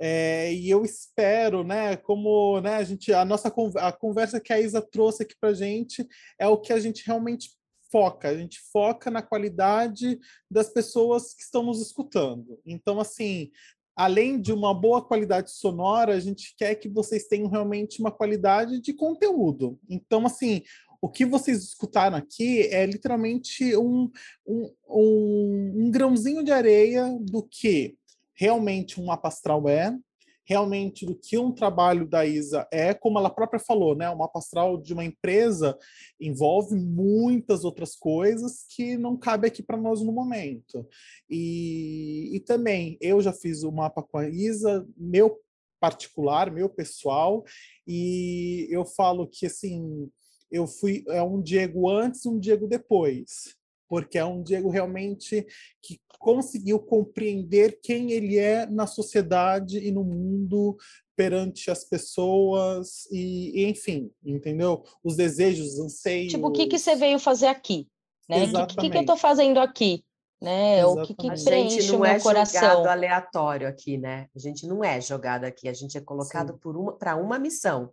É, e eu espero, né, como né, a gente, a nossa a conversa que a Isa trouxe aqui para gente é o que a gente realmente foca. A gente foca na qualidade das pessoas que estão nos escutando. Então, assim, além de uma boa qualidade sonora, a gente quer que vocês tenham realmente uma qualidade de conteúdo. Então, assim, o que vocês escutaram aqui é literalmente um, um, um, um grãozinho de areia do que realmente um mapa astral é, realmente do que um trabalho da Isa é, como ela própria falou, né? O mapa astral de uma empresa envolve muitas outras coisas que não cabe aqui para nós no momento. E, e também eu já fiz o mapa com a Isa, meu particular, meu pessoal, e eu falo que assim eu fui é um Diego antes, um Diego depois, porque é um Diego realmente que conseguiu compreender quem ele é na sociedade e no mundo perante as pessoas e, e enfim, entendeu? Os desejos, os anseios. Tipo, o que que você veio fazer aqui, né? O que, que, que eu estou fazendo aqui? Né? O que, que preenche o meu é coração? jogado aleatório aqui, né? A gente não é jogado aqui, a gente é colocado por uma para uma missão.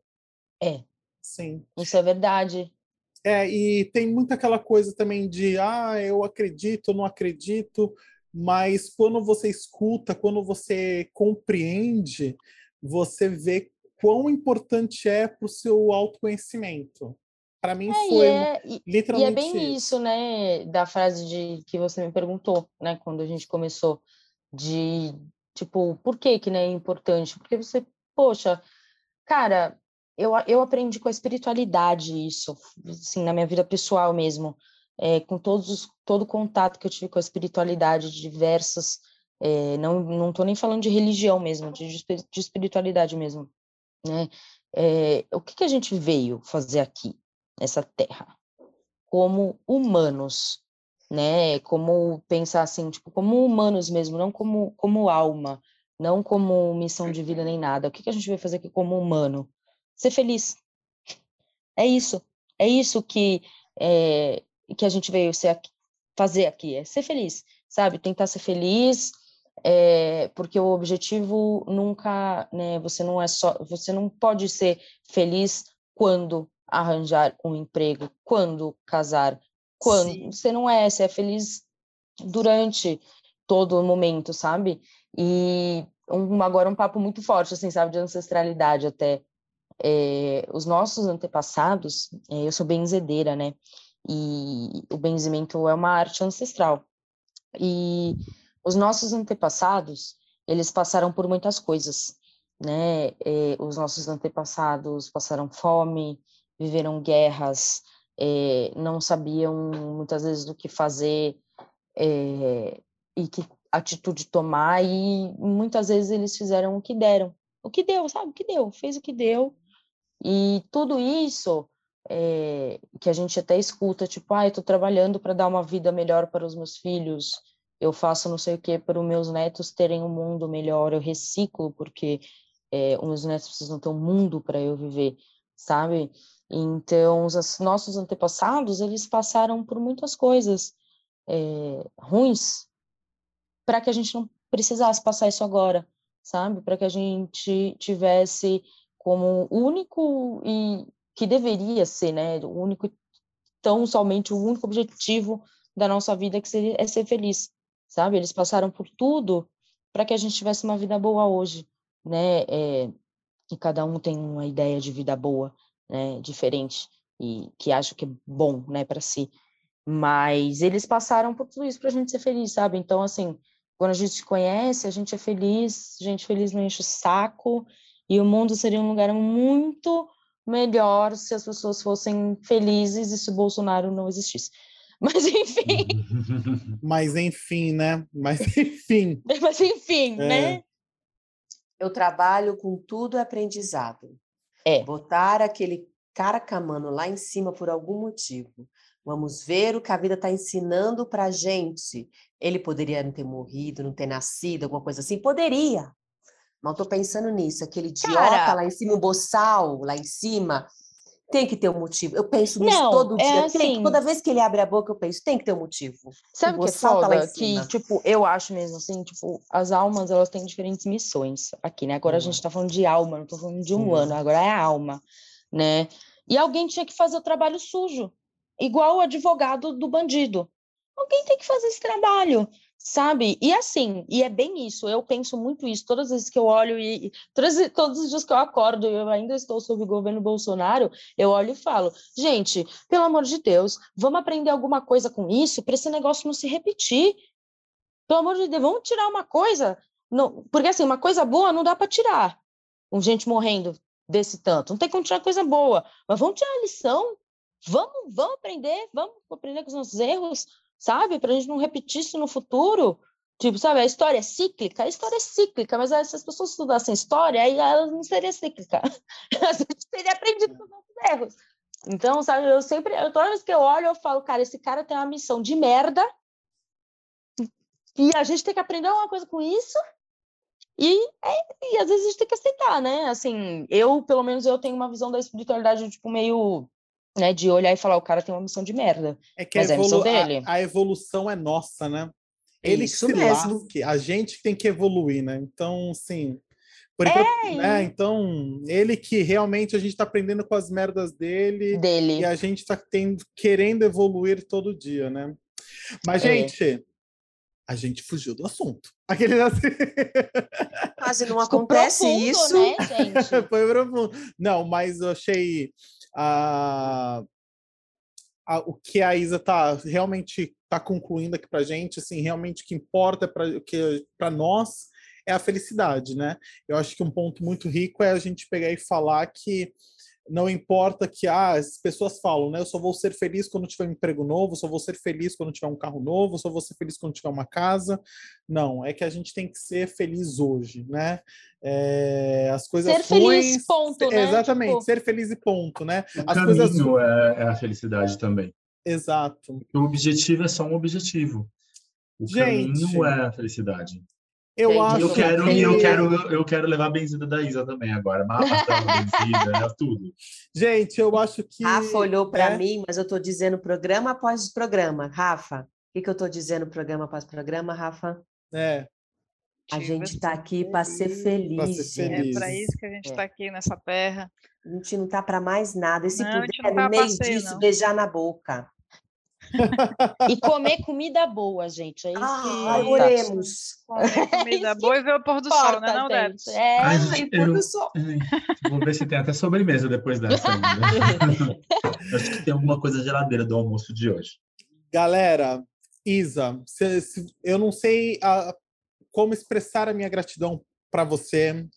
É. Sim. Isso é verdade. É, e tem muita aquela coisa também de, ah, eu acredito, não acredito, mas quando você escuta, quando você compreende, você vê quão importante é para o seu autoconhecimento. Para mim é, foi é, literalmente E é bem isso. isso, né, da frase de que você me perguntou, né, quando a gente começou, de, tipo, por que que né, é importante? Porque você, poxa, cara, eu, eu aprendi com a espiritualidade isso, assim, na minha vida pessoal mesmo, é, com todos os, todo o contato que eu tive com a espiritualidade diversas, é, não não estou nem falando de religião mesmo, de, de espiritualidade mesmo, né? É, o que, que a gente veio fazer aqui nessa Terra, como humanos, né? Como pensar assim, tipo, como humanos mesmo, não como como alma, não como missão de vida nem nada. O que, que a gente veio fazer aqui como humano? ser feliz. É isso. É isso que, é, que a gente veio ser aqui, fazer aqui, é ser feliz, sabe? Tentar ser feliz, é, porque o objetivo nunca, né? Você não é só, você não pode ser feliz quando arranjar um emprego, quando casar, quando Sim. você não é, você é feliz durante todo o momento, sabe? E um, agora um papo muito forte, assim, sabe, de ancestralidade até é, os nossos antepassados, é, eu sou benzedeira, né? E o benzimento é uma arte ancestral. E os nossos antepassados, eles passaram por muitas coisas, né? É, os nossos antepassados passaram fome, viveram guerras, é, não sabiam muitas vezes do que fazer é, e que atitude tomar, e muitas vezes eles fizeram o que deram. O que deu, sabe? O que deu, fez o que deu, e tudo isso é, que a gente até escuta, tipo, ah, eu estou trabalhando para dar uma vida melhor para os meus filhos. eu faço não sei o que para os meus netos terem um mundo melhor, eu reciclo porque é, os meus netos precisam ter um mundo para eu viver, sabe? Então, os nossos antepassados, eles passaram por muitas coisas é, ruins para que a gente não precisasse passar isso agora, sabe? Para que a gente tivesse como único e que deveria ser, né? O único, tão somente o único objetivo da nossa vida que seria, é ser feliz, sabe? Eles passaram por tudo para que a gente tivesse uma vida boa hoje, né? É, e cada um tem uma ideia de vida boa, né? Diferente e que acho que é bom, né? Para si. Mas eles passaram por tudo isso para a gente ser feliz, sabe? Então, assim, quando a gente se conhece, a gente é feliz, gente feliz não enche o saco e o mundo seria um lugar muito melhor se as pessoas fossem felizes e se o Bolsonaro não existisse. (laughs) Mas enfim. (laughs) Mas enfim, né? Mas (laughs) enfim. Mas enfim, é. né? Eu trabalho com tudo aprendizado. É. Botar aquele caracamano lá em cima por algum motivo. Vamos ver o que a vida está ensinando para gente. Ele poderia não ter morrido, não ter nascido, alguma coisa assim? Poderia. Mas estou pensando nisso, aquele idiota Cara, lá em cima, o boçal lá em cima, tem que ter um motivo. Eu penso nisso não, todo dia. É assim, toda vez que ele abre a boca, eu penso, tem que ter um motivo. Sabe o que é foda? Tá que, tipo, eu acho mesmo assim, tipo, as almas, elas têm diferentes missões aqui, né? Agora hum. a gente tá falando de alma, não tô falando de um ano, agora é alma, né? E alguém tinha que fazer o trabalho sujo, igual o advogado do bandido. Alguém tem que fazer esse trabalho sabe? E assim, e é bem isso, eu penso muito isso, todas as vezes que eu olho e todos, todos os dias que eu acordo e eu ainda estou sob o governo Bolsonaro, eu olho e falo, gente, pelo amor de Deus, vamos aprender alguma coisa com isso para esse negócio não se repetir. Pelo amor de Deus, vamos tirar uma coisa, não, porque assim, uma coisa boa não dá para tirar. Um gente morrendo desse tanto, não tem como tirar coisa boa, mas vamos tirar a lição, vamos, vamos aprender, vamos aprender com os nossos erros, sabe? Para a gente não repetir isso no futuro. Tipo, sabe, a história é cíclica? A história é cíclica, mas se as pessoas estudassem história, aí ela não seria cíclica. (laughs) a gente teria aprendido com os nossos erros. Então, sabe, eu sempre, toda vez que eu olho, eu falo, cara, esse cara tem uma missão de merda e a gente tem que aprender alguma coisa com isso e, é, e às vezes a gente tem que aceitar, né? Assim, eu, pelo menos, eu tenho uma visão da espiritualidade, tipo, meio né, de olhar e falar, o cara tem uma missão de merda. É que mas a, evolu é a, dele. A, evolução é nossa, né? Ele Isso que se mesmo. Lasque, a gente tem que evoluir, né? Então, sim. Por é. enquanto, né? Então, ele que realmente a gente está aprendendo com as merdas dele, dele. e a gente está querendo evoluir todo dia, né? Mas, é. gente, a gente fugiu do assunto. Aquele (laughs) assim... Quase não acontece profundo, isso. Né, gente? (laughs) Foi profundo. Não, mas eu achei a, a, o que a Isa tá realmente está concluindo aqui para gente, assim, realmente o que importa para que para nós é a felicidade, né? Eu acho que um ponto muito rico é a gente pegar e falar que não importa que ah, as pessoas falam, né? Eu só vou ser feliz quando tiver um emprego novo, só vou ser feliz quando tiver um carro novo, só vou ser feliz quando tiver uma casa. Não, é que a gente tem que ser feliz hoje, né? É, as coisas ser ruins, feliz, ponto, né? Exatamente, tipo... ser feliz e ponto, né? O as caminho coisas... é, é a felicidade também. Exato. O objetivo é só um objetivo. O gente, caminho é a felicidade. Eu Entendi. acho eu quero, que... eu quero, eu quero levar a benzida da Isa também agora. Mapa, benzida, né, tudo. Gente, eu acho que. Rafa olhou para é... mim, mas eu estou dizendo programa após programa. Rafa, o que, que eu estou dizendo programa após programa, Rafa? É. A gente está aqui para ser feliz. Ser feliz. É para isso que a gente está é. aqui nessa terra. A gente não está para mais nada. E se não, puder, tá passeio, disso, não. beijar na boca e comer comida boa, gente. É isso ah, que oremos. Comer (laughs) comida boa e ver o pôr do Porta, sol, né, não, Débora? É, Ai, pôr do sol. Vou ver se tem até sobremesa depois dessa. (laughs) Acho que tem alguma coisa geladeira do almoço de hoje. Galera, Isa, se, se, eu não sei a, como expressar a minha gratidão para você.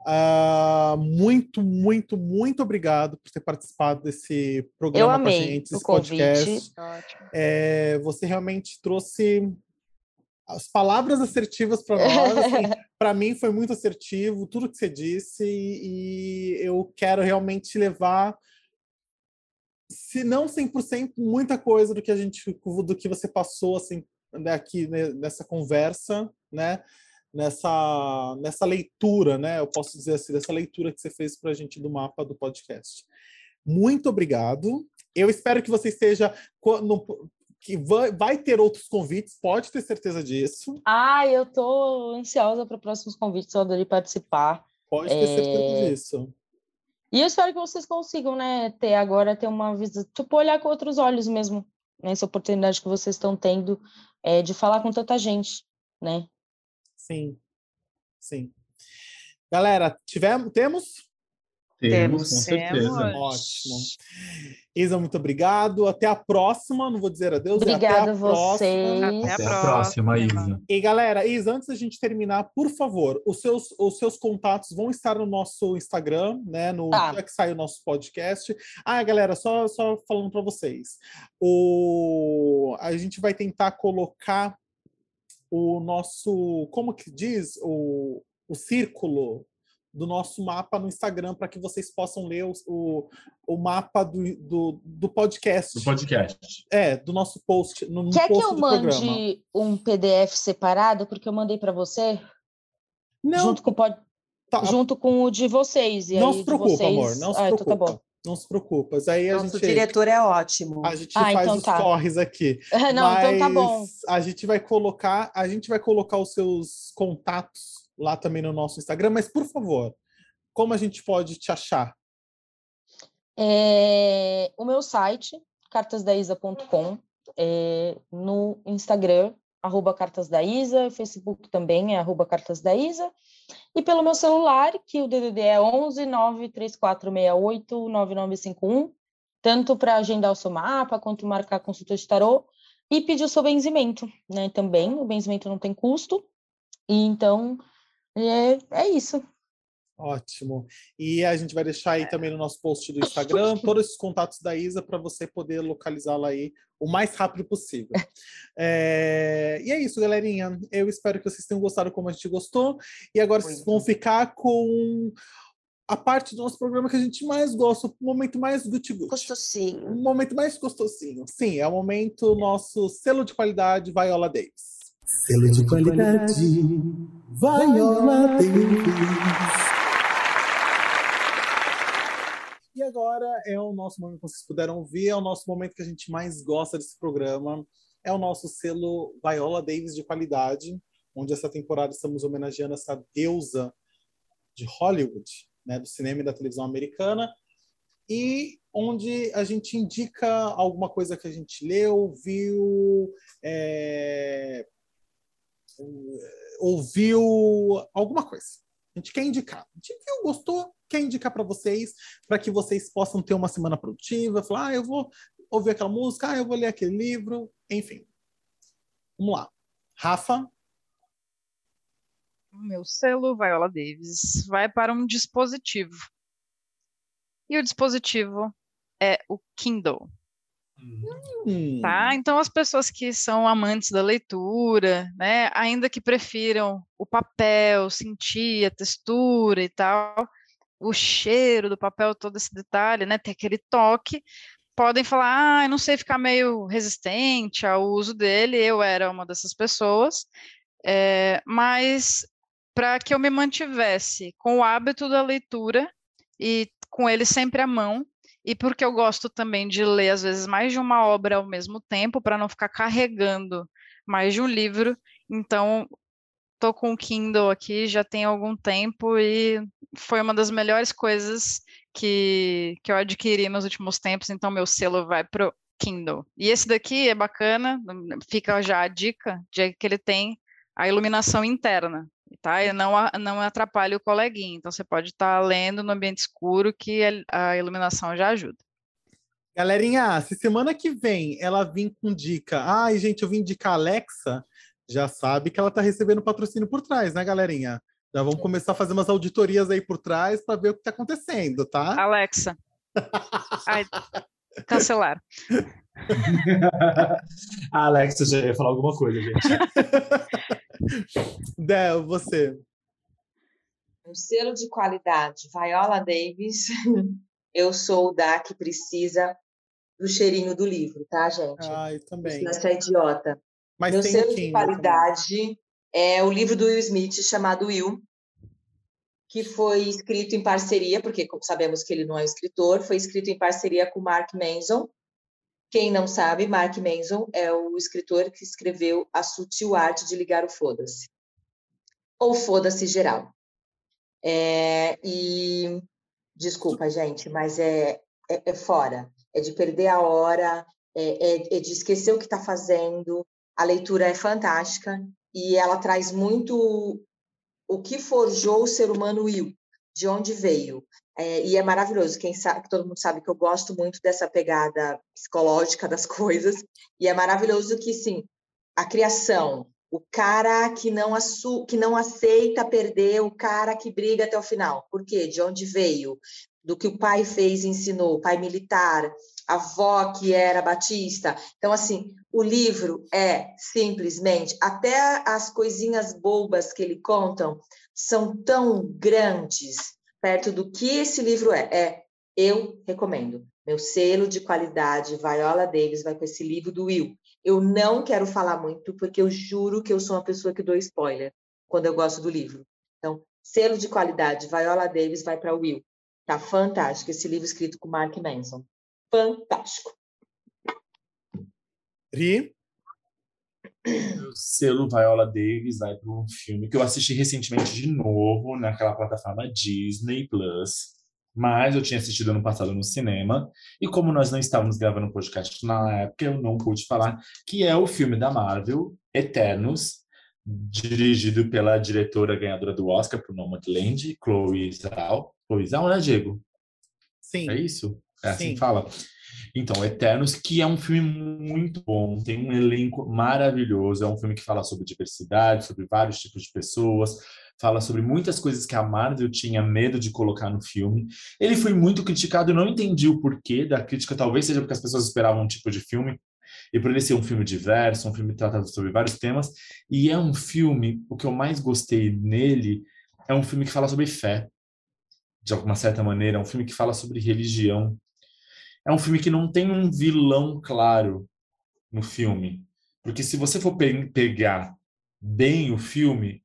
Uh, muito, muito, muito obrigado por ter participado desse programa com a gente, desse podcast. É, você realmente trouxe as palavras assertivas para nós. (laughs) Assim, para mim foi muito assertivo tudo que você disse e, e eu quero realmente levar se não 100%, muita coisa do que a gente do que você passou assim né, aqui nessa conversa, né? Nessa, nessa leitura, né? Eu posso dizer assim, dessa leitura que você fez para a gente do mapa do podcast. Muito obrigado. Eu espero que você esteja no, que vai, vai, ter outros convites, pode ter certeza disso. Ah, eu tô ansiosa para próximos convites, eu adorei participar. Pode ter é... certeza disso. E eu espero que vocês consigam, né, ter agora ter uma visão, tipo, olhar com outros olhos mesmo, nessa oportunidade que vocês estão tendo é, de falar com tanta gente, né? Sim, sim. Galera, tivemos, temos temos, com certeza. Ótimo. Isa, muito obrigado. Até a próxima. Não vou dizer adeus. Obrigada a vocês. Até a, Até a próxima, Isa. E galera, Isa, antes da gente terminar, por favor, os seus, os seus contatos vão estar no nosso Instagram, né? No tá. dia que sai o nosso podcast. Ah, galera, só, só falando para vocês. O, a gente vai tentar colocar o nosso, como que diz? O, o círculo do nosso mapa no Instagram para que vocês possam ler o, o, o mapa do, do, do, podcast. Do podcast. É, do nosso post. No, Quer post que eu mande programa. um PDF separado, porque eu mandei para você? Não. Junto com, pod... tá. junto com o de vocês. E não se preocupa, vocês... amor. Não se ah, preocupa. Então tá bom. Não se preocupa. Aí a Nosso gente, diretor é ótimo. A gente ah, faz então os tá. corres aqui. (laughs) não, Mas então tá bom. A gente vai colocar, a gente vai colocar os seus contatos lá também no nosso Instagram. Mas, por favor, como a gente pode te achar? É, o meu site, cartasdaisa.com, é, no Instagram, arroba Cartas da Isa, Facebook também é arroba Cartas da Isa, e pelo meu celular, que o DDD é 11 93468 9951, tanto para agendar o seu mapa, quanto marcar consulta de tarô, e pedir o seu benzimento, né, também, o benzimento não tem custo, e então é, é isso. Ótimo. E a gente vai deixar aí também no nosso post do Instagram (laughs) todos esses contatos da Isa para você poder localizá-la aí o mais rápido possível. (laughs) É... E é isso, galerinha. Eu espero que vocês tenham gostado como a gente gostou. E agora vocês vão ficar com a parte do nosso programa que a gente mais gosta, o momento mais guti-guti. Gostosinho. O momento mais gostosinho. Sim, é o momento nosso selo de qualidade Viola Davis. Selo de qualidade Viola Davis. E agora é o nosso momento, como vocês puderam ouvir, é o nosso momento que a gente mais gosta desse programa. É o nosso selo Viola Davis de qualidade, onde essa temporada estamos homenageando essa deusa de Hollywood, né, do cinema e da televisão americana, e onde a gente indica alguma coisa que a gente leu, viu, é, ouviu, alguma coisa. A gente quer indicar. A gente viu, gostou, quer indicar para vocês, para que vocês possam ter uma semana produtiva, falar, ah, eu vou ouvir aquela música, ah, eu vou ler aquele livro, enfim. Vamos lá. Rafa? Meu selo, Viola Davis, vai para um dispositivo. E o dispositivo é o Kindle. Hum. Tá? Então, as pessoas que são amantes da leitura, né, ainda que prefiram o papel, sentir a textura e tal, o cheiro do papel, todo esse detalhe, né, ter aquele toque, podem falar, ah, eu não sei ficar meio resistente ao uso dele, eu era uma dessas pessoas, é, mas para que eu me mantivesse com o hábito da leitura e com ele sempre à mão, e porque eu gosto também de ler, às vezes, mais de uma obra ao mesmo tempo, para não ficar carregando mais de um livro. Então, estou com o Kindle aqui já tem algum tempo e foi uma das melhores coisas que, que eu adquiri nos últimos tempos. Então, meu selo vai pro Kindle. E esse daqui é bacana, fica já a dica de que ele tem a iluminação interna tá? E não, não atrapalha o coleguinha. Então, você pode estar tá lendo no ambiente escuro que a iluminação já ajuda. Galerinha, se semana que vem ela vir com dica, ai, gente, eu vim indicar a Alexa, já sabe que ela está recebendo patrocínio por trás, né, galerinha? Já vamos começar a fazer umas auditorias aí por trás para ver o que está acontecendo, tá? Alexa. ai, cancelar. A Alexa já ia falar alguma coisa, gente. (laughs) Del, você. Um selo de qualidade, Viola Davis. (laughs) Eu sou o da que precisa do cheirinho do livro, tá, gente? Ah, eu também. Essa é idiota. Mas Meu selo de qualidade é o livro do Will Smith chamado Will, que foi escrito em parceria, porque sabemos que ele não é escritor, foi escrito em parceria com Mark Manson. Quem não sabe, Mark Manson é o escritor que escreveu A Sutil Arte de Ligar o Foda-se. Ou Foda-se Geral. É, e desculpa, gente, mas é, é, é, fora. É de perder a hora, é, é, é de esquecer o que está fazendo. A leitura é fantástica e ela traz muito o que forjou o ser humano Will, de onde veio. É, e é maravilhoso. Quem sabe, todo mundo sabe que eu gosto muito dessa pegada psicológica das (laughs) coisas. E é maravilhoso que, sim, a criação, o cara que não, assu que não aceita perder, o cara que briga até o final. Por quê? De onde veio? Do que o pai fez e ensinou, pai militar, avó que era batista. Então, assim, o livro é simplesmente, até as coisinhas bobas que ele contam são tão grandes perto do que esse livro é. É, eu recomendo. Meu selo de qualidade, Viola Davis, vai com esse livro do Will. Eu não quero falar muito, porque eu juro que eu sou uma pessoa que dou spoiler quando eu gosto do livro. Então, selo de qualidade, Viola Davis vai para Will. Tá fantástico esse livro escrito com Mark Manson. Fantástico. Ri? O selo Viola Davis vai para um filme que eu assisti recentemente de novo naquela plataforma Disney Plus mas eu tinha assistido ano passado no cinema, e como nós não estávamos gravando podcast na época, eu não pude falar, que é o filme da Marvel, Eternos, dirigido pela diretora ganhadora do Oscar por Nomadland, Chloe Zhao. Chloe Zhao, né, Diego? Sim. É isso? É assim Sim. que fala? Então, Eternos, que é um filme muito bom, tem um elenco maravilhoso, é um filme que fala sobre diversidade, sobre vários tipos de pessoas, fala sobre muitas coisas que a Marvel tinha medo de colocar no filme. Ele foi muito criticado, eu não entendi o porquê da crítica, talvez seja porque as pessoas esperavam um tipo de filme, e por ele ser um filme diverso, um filme tratado sobre vários temas, e é um filme, o que eu mais gostei nele, é um filme que fala sobre fé, de alguma certa maneira, é um filme que fala sobre religião. É um filme que não tem um vilão claro no filme, porque se você for pe pegar bem o filme,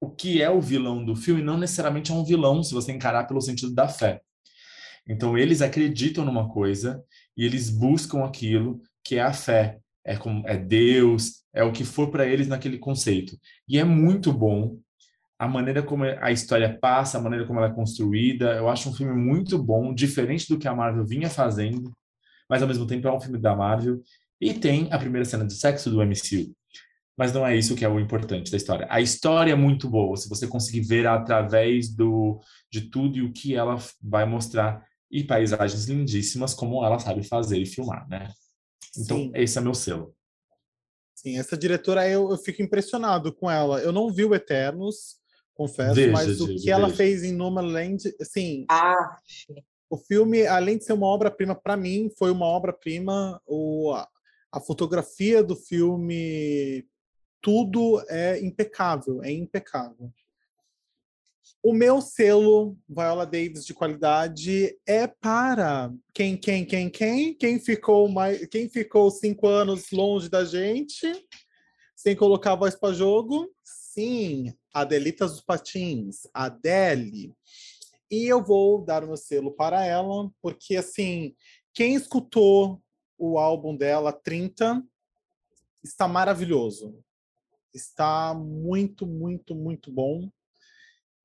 o que é o vilão do filme não necessariamente é um vilão se você encarar pelo sentido da fé. Então eles acreditam numa coisa e eles buscam aquilo que é a fé, é é Deus, é o que for para eles naquele conceito. E é muito bom a maneira como a história passa, a maneira como ela é construída. Eu acho um filme muito bom, diferente do que a Marvel vinha fazendo, mas ao mesmo tempo é um filme da Marvel e tem a primeira cena de sexo do MCU mas não é isso que é o importante da história. A história é muito boa, se você conseguir ver através do, de tudo e o que ela vai mostrar, e paisagens lindíssimas, como ela sabe fazer e filmar, né? Então, Sim. esse é meu selo. Sim, essa diretora, eu, eu fico impressionado com ela. Eu não vi o Eternos, confesso, veja, mas o que ela fez em Nomadland, assim... Ah, o filme, além de ser uma obra-prima, para mim, foi uma obra-prima. A fotografia do filme tudo é impecável, é impecável. O meu selo Viola Davis de qualidade é para quem, quem, quem, quem, quem ficou mais, quem ficou cinco anos longe da gente, sem colocar a voz para jogo. Sim, Adelitas dos Patins, Adele. E eu vou dar o meu selo para ela, porque assim, quem escutou o álbum dela 30 está maravilhoso está muito, muito, muito bom.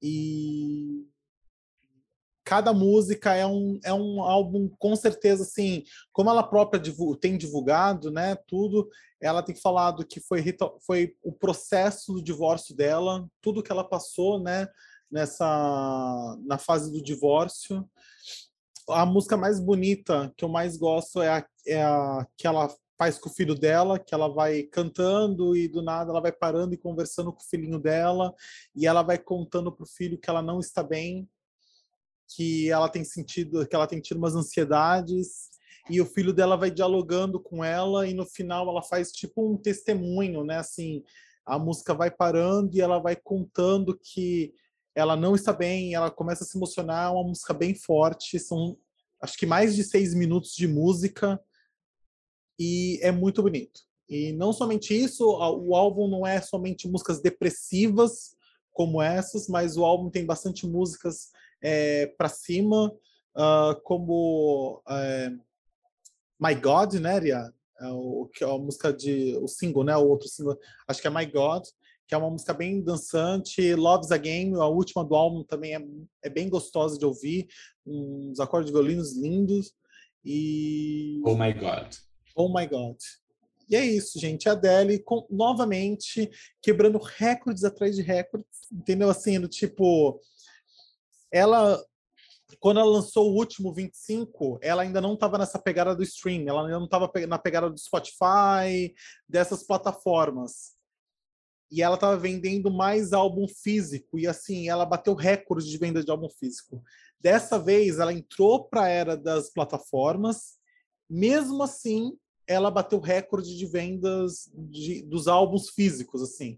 E cada música é um, é um álbum, com certeza, assim, como ela própria tem divulgado, né, tudo, ela tem falado que foi, foi o processo do divórcio dela, tudo que ela passou, né, nessa, na fase do divórcio. A música mais bonita, que eu mais gosto, é a, é a que ela faz com o filho dela, que ela vai cantando e do nada ela vai parando e conversando com o filhinho dela, e ela vai contando para o filho que ela não está bem, que ela tem sentido, que ela tem tido umas ansiedades, e o filho dela vai dialogando com ela e no final ela faz tipo um testemunho, né? Assim, a música vai parando e ela vai contando que ela não está bem, ela começa a se emocionar, é uma música bem forte, são acho que mais de seis minutos de música e é muito bonito. E não somente isso, o álbum não é somente músicas depressivas como essas, mas o álbum tem bastante músicas é, para cima, uh, como é, My God, né, Ria? É o, que é a música de o single, né? O outro single, acho que é My God, que é uma música bem dançante. Love's a Game, a última do álbum também é, é bem gostosa de ouvir, uns acordes de violinos lindos e Oh My God. Oh My God. E é isso, gente. A Adele, com, novamente, quebrando recordes atrás de recordes, entendeu? Assim, do tipo. Ela, quando ela lançou o último 25, ela ainda não estava nessa pegada do stream, ela ainda não estava na pegada do Spotify, dessas plataformas. E ela estava vendendo mais álbum físico, e assim, ela bateu recorde de venda de álbum físico. Dessa vez, ela entrou para a era das plataformas, mesmo assim, ela bateu recorde de vendas de, dos álbuns físicos, assim.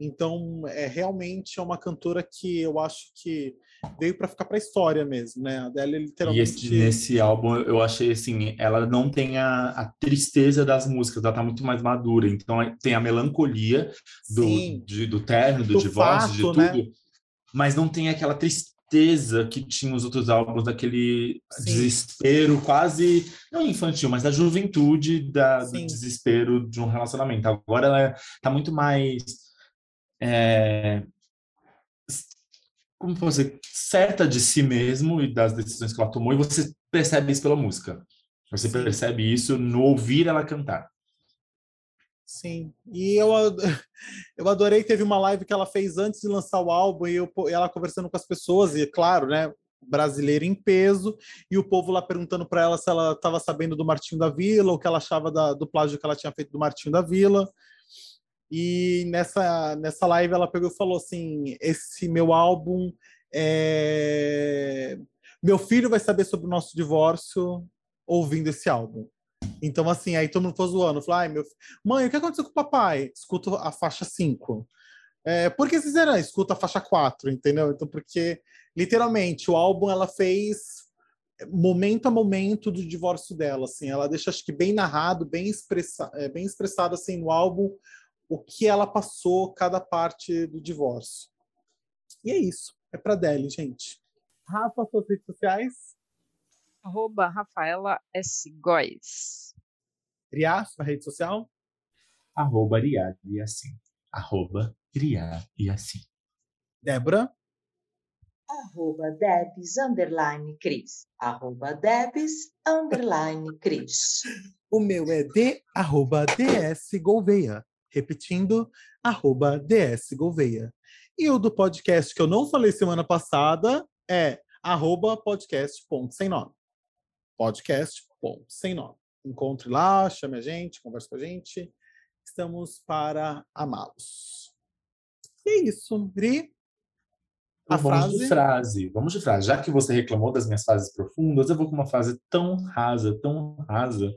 Então, é realmente é uma cantora que eu acho que veio para ficar para a história mesmo, né? A Adele literalmente. E esse, nesse álbum eu achei assim, ela não tem a, a, tristeza das músicas, ela tá muito mais madura. Então tem a melancolia do, de, do término, do, do divórcio, fato, de tudo, né? mas não tem aquela tristeza que tinha os outros álbuns, daquele Sim. desespero quase, não infantil, mas da juventude, da, do desespero de um relacionamento. Agora ela tá muito mais. É, como você certa de si mesmo e das decisões que ela tomou, e você percebe isso pela música. Você percebe isso no ouvir ela cantar. Sim, e eu, (laughs) eu adorei, teve uma live que ela fez antes de lançar o álbum, e eu, ela conversando com as pessoas, e claro, né, brasileira em peso, e o povo lá perguntando para ela se ela estava sabendo do Martinho da Vila, o que ela achava da, do plágio que ela tinha feito do Martinho da Vila. E nessa, nessa live ela pegou e falou assim: esse meu álbum é... Meu filho vai saber sobre o nosso divórcio ouvindo esse álbum. Então, assim, aí todo mundo foi zoando. Falou, ai, meu... Mãe, o que aconteceu com o papai? Escuta a faixa 5. É, por que vocês eram? Escuta a faixa 4, entendeu? Então, porque, literalmente, o álbum ela fez momento a momento do divórcio dela, assim. Ela deixa, acho que, bem narrado, bem, expressa... É, bem expressado, assim, no álbum, o que ela passou, cada parte do divórcio. E é isso. É pra Deli, gente. Rafa, suas redes sociais? arroba Rafaela S. Góes. Ria, sua rede social? Arroba Ria e assim. Arroba Ria e assim. Débora? Arroba Debs, underline Cris. Arroba Debs, underline Cris. (laughs) O meu é D, arroba DS Gouveia. Repetindo, arroba DS Gouveia. E o do podcast que eu não falei semana passada é arroba podcast ponto sem nome podcast, bom, sem nome. Encontre lá, chame a gente, converse com a gente. Estamos para amá-los. E é isso, Ri. A Vamos frase... de frase. Vamos de frase. Já que você reclamou das minhas frases profundas, eu vou com uma frase tão rasa, tão rasa,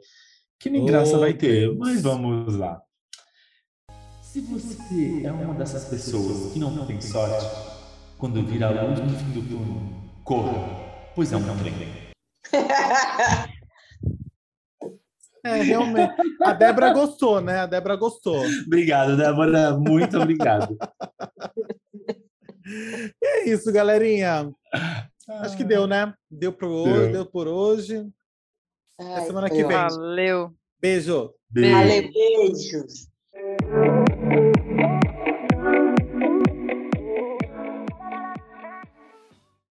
que nem oh, graça vai ter. Deus. Mas vamos lá. Se você é uma dessas pessoas que não tem sorte, quando vir a luz no fim do túnel, corra, pois é um trem. (laughs) É, realmente. A Débora gostou, né? A Débora gostou. Obrigado, Débora. Muito obrigado. E é isso, galerinha. Acho que deu, né? Deu, pro hoje, deu. por hoje. Até semana que vem. Valeu. Beijo. Beijo. Valeu, beijos.